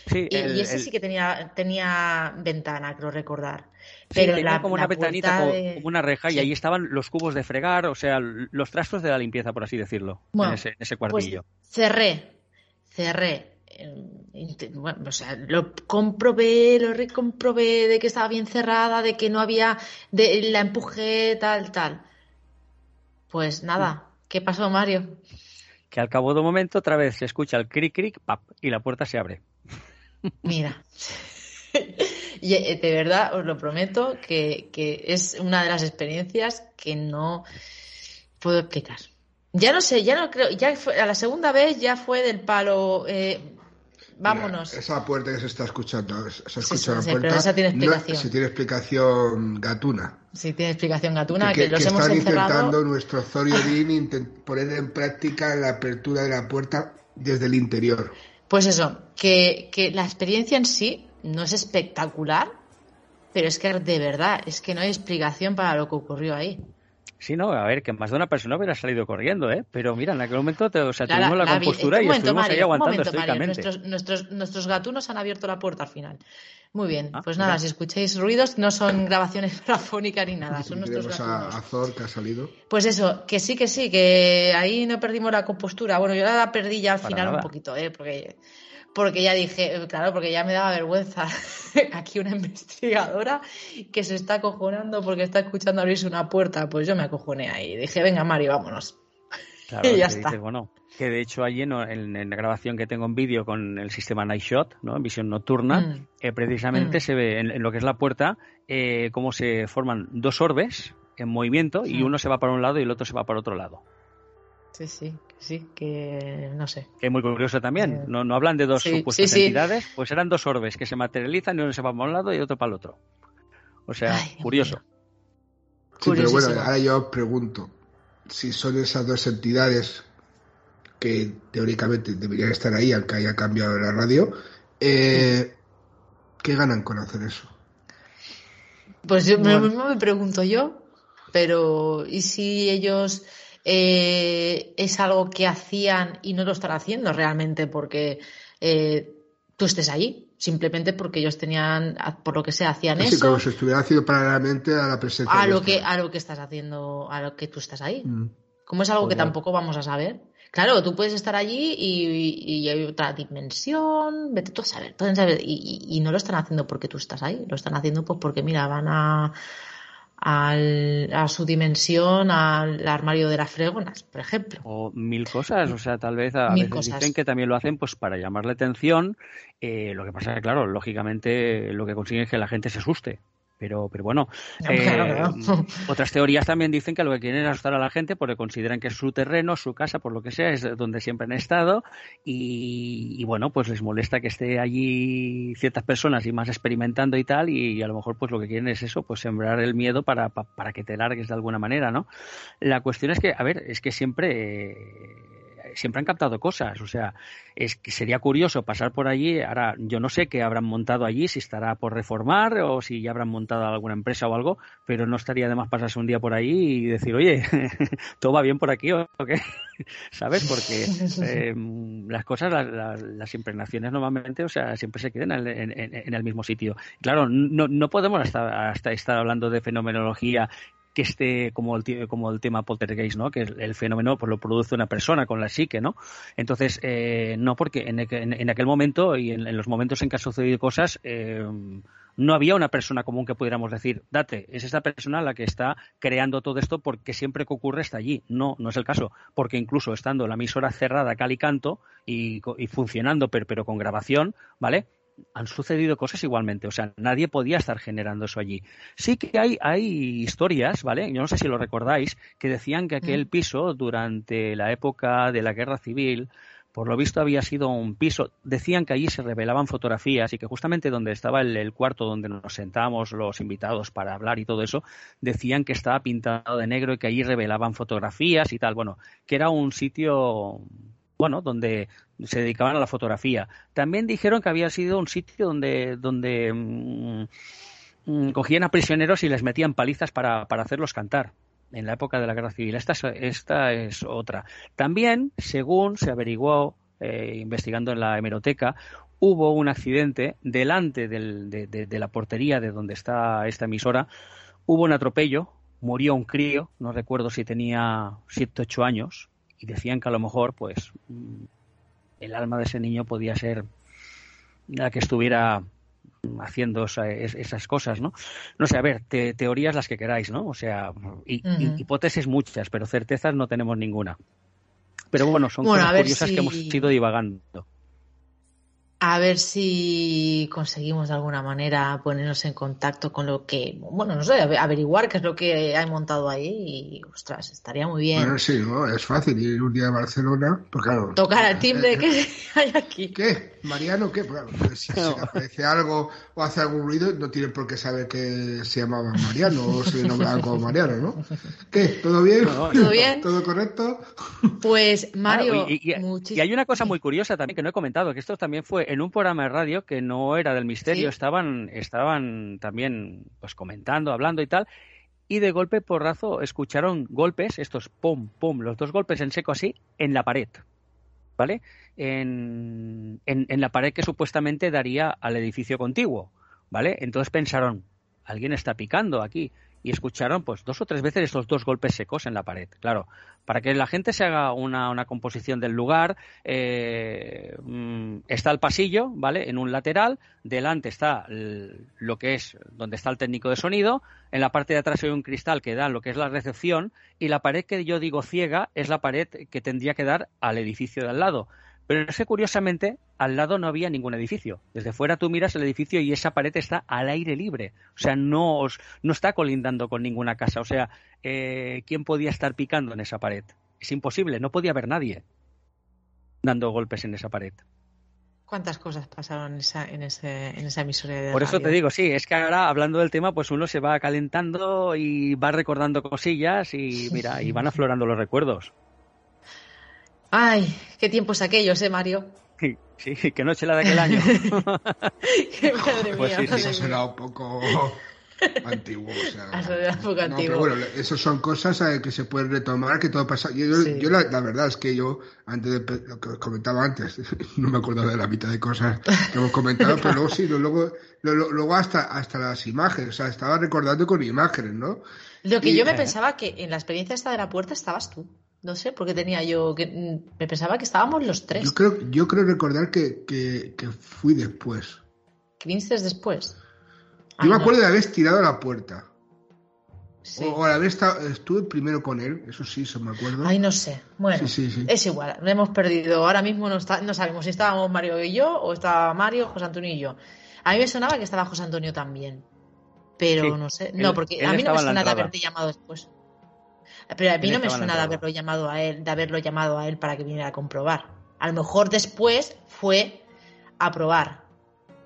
Sí, y, ese sí que tenía, tenía ventana, creo recordar. Pero tenía como una ventanita, como, una reja, y ahí estaban los cubos de fregar, o sea, los trastos de la limpieza, por así decirlo, en, ese, ese pues cuartillo. cerré, cerré bueno, o sea, lo comprobé, lo recomprobé de que estaba bien cerrada, de que no había, de, la empujé, tal, tal. Pues nada, ¿qué pasó, Mario? Que al cabo de un momento otra vez se escucha el cric cric, pap, y la puerta se abre. Mira. y eh, de verdad os lo prometo que, es una de las experiencias que no puedo explicar. Ya no sé, ya no creo, ya a la segunda vez ya fue del palo. Eh, vámonos. esa puerta que se está escuchando, se escucha la sí, puerta. pero esa tiene explicación. si tiene explicación gatuna. Sí, tiene explicación gatuna, que, que, los que hemos están encerrado. intentando nuestro Zoriodin poner en práctica la apertura de la puerta desde el interior. Pues eso, que, que la experiencia en sí no es espectacular, pero es que de verdad, es que no hay explicación para lo que ocurrió ahí. Sí, no, a ver, que más de una persona hubiera salido corriendo, ¿eh? Pero mira, en aquel momento te, o sea, La- tuvimos la, compostura y momento, estuvimos ahí Mario, aguantando momento, estoicamente. Nuestros, nuestros, nuestros gatunos han abierto la puerta al final. Muy bien, Ah, pues mira. nada, si escucháis ruidos, no son grabaciones parafónicas ni nada, son nuestros gatunos. a, a Thor que ha salido. Pues eso, que sí, que sí, que ahí no perdimos la compostura. Bueno, yo la perdí ya al Para final un poquito, ¿eh? Porque, porque ya dije, eh, claro, porque ya me daba vergüenza aquí una investigadora que se está acojonando porque está escuchando abrirse una puerta. Pues yo me acojoné ahí. Dije, venga, Mario, vámonos. Claro, Y ya que está. dices, bueno, que de hecho allí en, en- en la grabación que tengo en vídeo con el sistema Night Shot, ¿no? En visión nocturna, Mm. eh, precisamente Mm. se ve en, en lo que es la puerta eh, cómo se forman dos orbes en movimiento y Mm. uno se va para un lado y el otro se va para otro lado. Sí, sí, sí, que no sé. Que es muy curioso también. Sí. No, no hablan de dos Sí, supuestas sí, sí. entidades, pues eran dos orbes que se materializan y uno se va para un lado y otro para el otro. O sea, Ay, curioso. Sí, pero bueno, ahora yo os pregunto si son esas dos entidades que teóricamente deberían estar ahí, aunque haya cambiado la radio, eh, ¿qué ganan con hacer eso? Pues yo Bueno. lo mismo me pregunto yo, pero ¿y si ellos eh, es algo que hacían y no lo están haciendo realmente porque eh, tú estés allí? Simplemente porque ellos tenían, por lo que sea, hacían Así eso como si estuviera haciendo paralelamente a la presencia a lo que a lo que estás haciendo, a lo que tú estás ahí. Mm. Como es algo que tampoco vamos a saber. Claro, tú puedes estar allí y, y hay otra dimensión, vete tú a saber, pueden saber, y, y- y no lo están haciendo porque tú estás ahí, lo están haciendo pues porque mira, van a, al- a su dimensión, al armario de las fregonas, por ejemplo. O mil cosas, o sea, tal vez a Mil veces cosas. dicen que también lo hacen pues para llamar la atención. eh, lo que pasa es que, claro, lógicamente lo que consiguen es que la gente se asuste. Pero, pero bueno, No, eh, claro, claro. otras teorías también dicen que lo que quieren es asustar a la gente porque consideran que es su terreno, su casa, por lo que sea, es donde siempre han estado y, y, bueno, pues les molesta que esté allí ciertas personas y más experimentando y tal y, a lo mejor pues lo que quieren es eso, pues sembrar el miedo para, pa- para que te largues de alguna manera, ¿no? La cuestión es que, a ver, es que siempre... eh, siempre han captado cosas, o sea, es que sería curioso pasar por allí, ahora yo no sé qué habrán montado allí, si estará por reformar o si ya habrán montado alguna empresa o algo, pero no estaría de más pasarse un día por ahí y decir, oye, todo va bien por aquí o qué, ¿sabes? Porque eh, las cosas, las, las- las impregnaciones normalmente, o sea, siempre se quedan en- en el mismo sitio. Claro, no, no podemos hasta, hasta estar hablando de fenomenología que esté como el, como el tema poltergeist, ¿no? Que el, fenómeno pues, lo produce una persona con la psique, ¿no? Entonces, eh, no, porque en, aqu- en- en aquel momento y en, los momentos en que han sucedido cosas, eh, no había una persona común que pudiéramos decir, date, es esta persona la que está creando todo esto porque siempre que ocurre está allí. No, no es el caso, porque incluso estando la emisora cerrada cal y canto y, y funcionando, pero, pero con grabación, ¿vale? Han sucedido cosas igualmente, o sea, nadie podía estar generando eso allí. Sí que hay, hay historias, ¿vale? Yo no sé si lo recordáis, que decían que aquel Mm. piso durante la época de la guerra civil, por lo visto había sido un piso, decían que allí se revelaban fotografías y que justamente donde estaba el, el cuarto donde nos sentábamos los invitados para hablar y todo eso, decían que estaba pintado de negro y que allí revelaban fotografías y tal, bueno, que era un sitio bueno, donde se dedicaban a la fotografía. También dijeron que había sido un sitio donde, donde mm, mm, cogían a prisioneros y les metían palizas para, para hacerlos cantar en la época de la guerra civil. Esta es, esta es otra. También, según se averiguó eh, investigando en la hemeroteca, hubo un accidente delante del- de, la portería de donde está esta emisora. Hubo un atropello, murió un crío, no recuerdo si tenía 7 8 años, y decían que a lo mejor, pues, el alma de ese niño podía ser la que estuviera haciendo esa- es- esas cosas, ¿no? No sé, a ver, te- teorías las que queráis, ¿no? O sea, hipótesis muchas, pero certezas no tenemos ninguna. Pero bueno, son Bueno, cosas curiosas si- que hemos ido divagando. A ver si conseguimos de alguna manera ponernos en contacto con lo que, bueno, no sé, ave- averiguar qué es lo que hay montado ahí y, ostras, estaría muy bien. Bueno, sí, ¿no? Es fácil ir un día a Barcelona, pues claro. Tocar al eh, timbre eh, que hay aquí. ¿Qué? Mariano, ¿qué? Pues, si, le aparece algo o hace algún ruido, no tiene por qué saber que se llamaba Mariano o se nombraba como Mariano, ¿no? ¿Qué? ¿Todo bien? ¿Todo bien? ¿Todo correcto? Pues, Mario, y, hay una cosa muy curiosa también que no he comentado, que esto también fue en un programa de radio que no era del misterio, estaban, estaban también pues comentando, hablando y tal, y de golpe porrazo escucharon golpes, estos pum, pum, los dos golpes en seco así, en la pared. ¿Vale? En, en, la pared que supuestamente daría al edificio contiguo. ¿Vale? Entonces pensaron, alguien está picando aquí y escucharon pues dos o tres veces estos dos golpes secos en la pared. Claro, para que la gente se haga una, una composición del lugar, eh, mm, está el pasillo, ¿vale? En un lateral, delante está lo que es donde está el técnico de sonido, en la parte de atrás hay un cristal que da lo que es la recepción y la pared que yo digo ciega es la pared que tendría que dar al edificio de al lado. Pero es que curiosamente al lado no había ningún edificio. Desde fuera tú miras el edificio y esa pared está al aire libre. O sea, no, no está colindando con ninguna casa. O sea, eh, ¿quién podía estar picando en esa pared? Es imposible, no podía haber nadie dando golpes en esa pared. ¿Cuántas cosas pasaron en esa, en ese, en esa emisora de Por eso te digo, sí, es que ahora hablando del tema, pues uno se va calentando y va recordando cosillas y mira, y van aflorando los recuerdos. Ay, qué tiempos aquellos, ¿eh, Mario? Sí, sí, qué noche la de aquel año. qué madre pues mía. sí, eso será un poco antiguo. O sea, será un poco antiguo. Pero bueno, eso son cosas eh, que se pueden retomar, que todo pasa. Yo, yo la, verdad es que yo, antes de lo que os comentaba antes, no me acuerdo de la mitad de cosas que hemos comentado, pero luego sí, luego, luego hasta, hasta las imágenes, o sea, estaba recordando con imágenes, ¿no? Lo que yo me pensaba que en la experiencia esta de la puerta estabas tú. No sé, porque tenía yo que me pensaba que estábamos los tres. Yo creo, yo creo recordar que, que, fui después. ¿Que viniste después? Yo me acuerdo de haber tirado a la puerta. Sí. O, de haber estado, estuve primero con él, eso sí, eso me acuerdo. Ay, no sé. Bueno, es igual, lo hemos perdido. Ahora mismo no, está, no sabemos si estábamos Mario y yo o estaba Mario, José Antonio y yo. A mí me sonaba que estaba José Antonio también. Pero no sé. no, porque a mí no me suena de haberte llamado después. Pero a mí no me suena de haberlo llamado a él, de haberlo llamado a él para que viniera a comprobar. A lo mejor después fue a probar.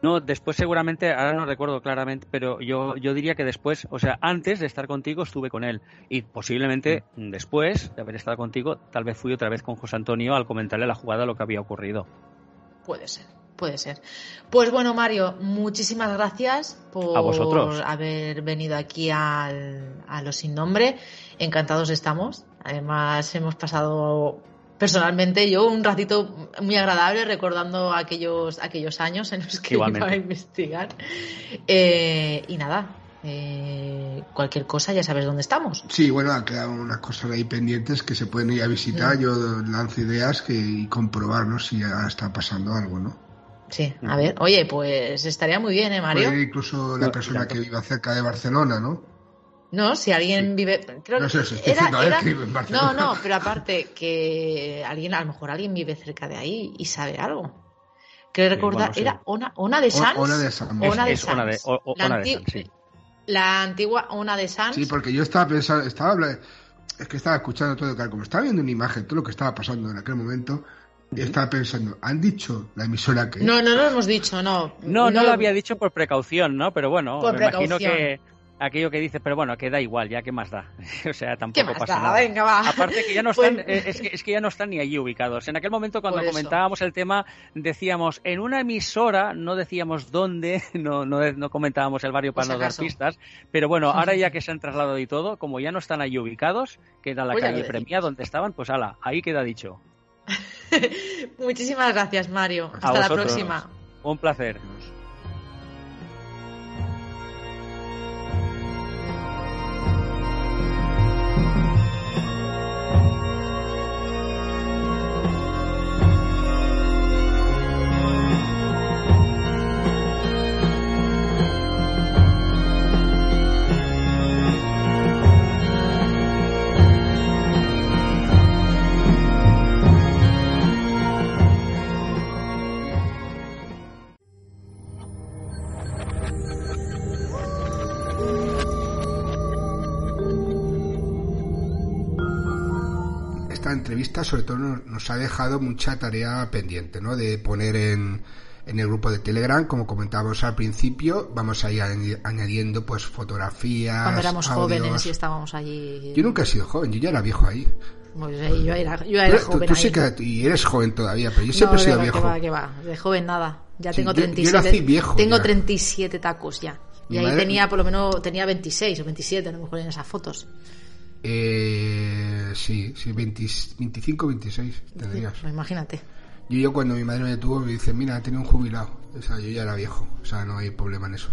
No, después seguramente, ahora no recuerdo claramente, pero yo, yo diría que después, o sea, antes de estar contigo estuve con él y posiblemente mm. después de haber estado contigo, tal vez fui otra vez con José Antonio al comentarle a la jugada lo que había ocurrido. Puede ser puede ser. Pues bueno, Mario, muchísimas gracias por haber venido aquí al, a Los Sin Nombre. Encantados estamos. Además, hemos pasado personalmente yo un ratito muy agradable recordando aquellos, aquellos años en los que iba a investigar. Eh, y nada, eh, cualquier cosa ya sabes dónde estamos. Sí, bueno, han quedado unas cosas ahí pendientes que se pueden ir a visitar. Mm. Yo lanzo ideas que, y comprobarnos si ya está pasando algo, ¿no? Sí, a ver, oye, pues estaría muy bien, ¿eh, Mario? incluso la persona que viva cerca de Barcelona, ¿no? No, si alguien vive. no sé, si estoy era, en No, no, pero aparte que alguien, a lo mejor alguien vive cerca de ahí y sabe algo. Creo recordar, era Ona, Ona de Sans. Ona de Sans. Ona de Sans. de, la, sí. la antigua Ona de Sans. Sí, porque yo estaba pensando, estaba es que estaba escuchando todo, como estaba viendo una imagen, todo lo que estaba pasando en aquel momento, estaba pensando, ¿han dicho la emisora que.? No, no lo hemos dicho, no. No, no, lo había dicho por precaución, ¿no? Pero bueno, me imagino que aquello que dice, pero bueno, que da igual, ya que más da. o sea, tampoco pasa nada. Venga, va. Aparte que ya no pues están, eh, es, que, es, que, ya no están ni allí ubicados. En aquel momento cuando comentábamos el tema decíamos en una emisora, no decíamos dónde, no, no, no comentábamos el barrio para no dar pistas, pero bueno, ahora ya que se han trasladado y todo, como ya no están allí ubicados, queda la calle Premia donde estaban, pues ala, ahí queda dicho. Muchísimas gracias, Mario. Hasta la próxima. Un placer. Entrevista sobre todo nos, ha dejado mucha tarea pendiente, ¿no? De poner en, en el grupo de Telegram, como comentábamos al principio, vamos a ir añadiendo pues fotografías. Cuando éramos jóvenes y estábamos allí. Yo nunca he sido joven, yo ya era viejo ahí. Pues, eh, yo era, yo era joven. Tú, sí que y eres joven todavía, pero yo siempre he sido viejo. Que va, que va. De joven nada. Ya tengo 37. Yo, viejo, tengo 37 tacos ya. Y ahí tenía, por lo menos, tenía 26 o 27, a lo mejor en esas fotos. Eh, sí, sí, 25, 26 tendrías. Pues imagínate. Yo, yo cuando mi madre me tuvo me dice, mira, tiene un jubilado. O sea, yo ya era viejo, o sea, no hay problema en eso.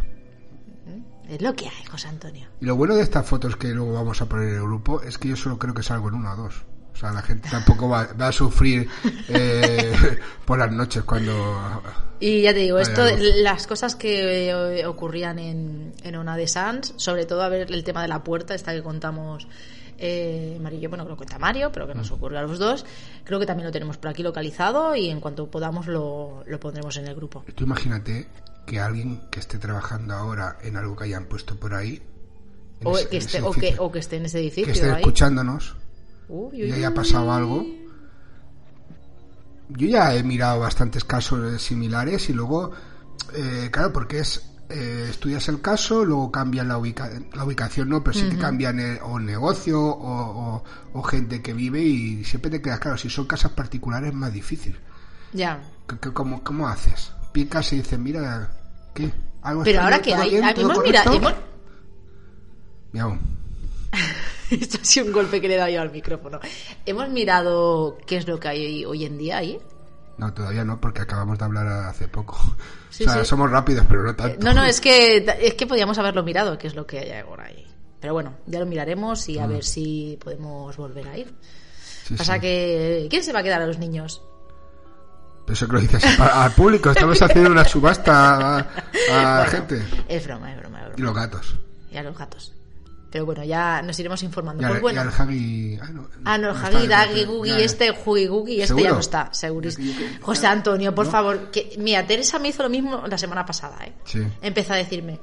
Es lo que hay, José Antonio. Y lo bueno de estas fotos que luego vamos a poner en el grupo es que yo solo creo que salgo en una o dos. O sea, la gente tampoco va, a sufrir eh, por las noches cuando... Y ya te digo, esto, las cosas que eh, ocurrían en, en una de Sans, sobre todo a ver el tema de la puerta, esta que contamos eh, Marillo, bueno, que lo cuenta Mario, pero que nos mm. ocurre a los dos. Creo que también lo tenemos por aquí localizado y en cuanto podamos lo, lo pondremos en el grupo. Tú imagínate que alguien que esté trabajando ahora en algo que hayan puesto por ahí. O, que, esté, o, que, o que esté en ese edificio. Que esté escuchándonos y haya pasado algo. Yo ya he mirado bastantes casos similares y luego, eh, claro, porque es eh, estudias el caso, luego cambian la, la ubicación, no, pero sí que cambian el, o negocio o, gente que vive y siempre te quedas claro, si son casas particulares es más difícil. Ya. cómo, ¿Cómo haces? Picas y dices, mira, ¿qué? ¿Algo pero ahora que hay, hemos mirado... Hemos... Esto ha sido un golpe que le he dado yo al micrófono. ¿Hemos mirado qué es lo que hay hoy en día ahí? No, todavía no, porque acabamos de hablar hace poco. o sea, somos rápidos, pero no tanto. No, no, es que, es que podíamos haberlo mirado, qué es lo que hay ahora ahí. Pero bueno, ya lo miraremos y a mm. ver si podemos volver a ir. Pasa que... ¿Quién se va a quedar a los niños? Eso que lo dices al público. Estamos haciendo una subasta a, la gente. Es broma, es broma, es broma. Y los gatos. Y a los gatos. Pero bueno, ya nos iremos informando. pues bueno. Hagi... Ah, no, ah, no el Hagi, Dagi, Gugi, este, Hugi, Gugi, este ya no está, segurísimo. José Antonio, por favor. Que, mira, Teresa me hizo lo mismo la semana pasada, ¿eh? Sí. Empezó a decirme,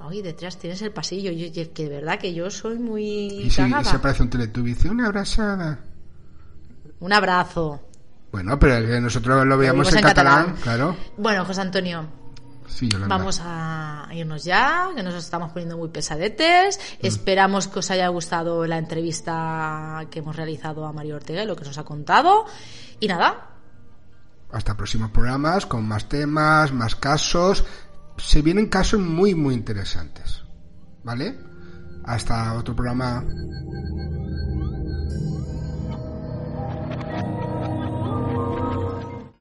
oye, detrás tienes el pasillo. Y yo, que de verdad que yo soy muy. Y, sí, y se aparece un teletubby una abrazada. Un abrazo. Bueno, pero nosotros lo veíamos en, catalán, claro. Bueno, José Antonio, Vamos a irnos ya, que nos estamos poniendo muy pesadetes. Mm. Esperamos que os haya gustado la entrevista que hemos realizado a Mario Ortega y lo que nos ha contado. Y nada. Hasta próximos programas con más temas, más casos. Se vienen casos muy, muy interesantes. ¿Vale? Hasta otro programa.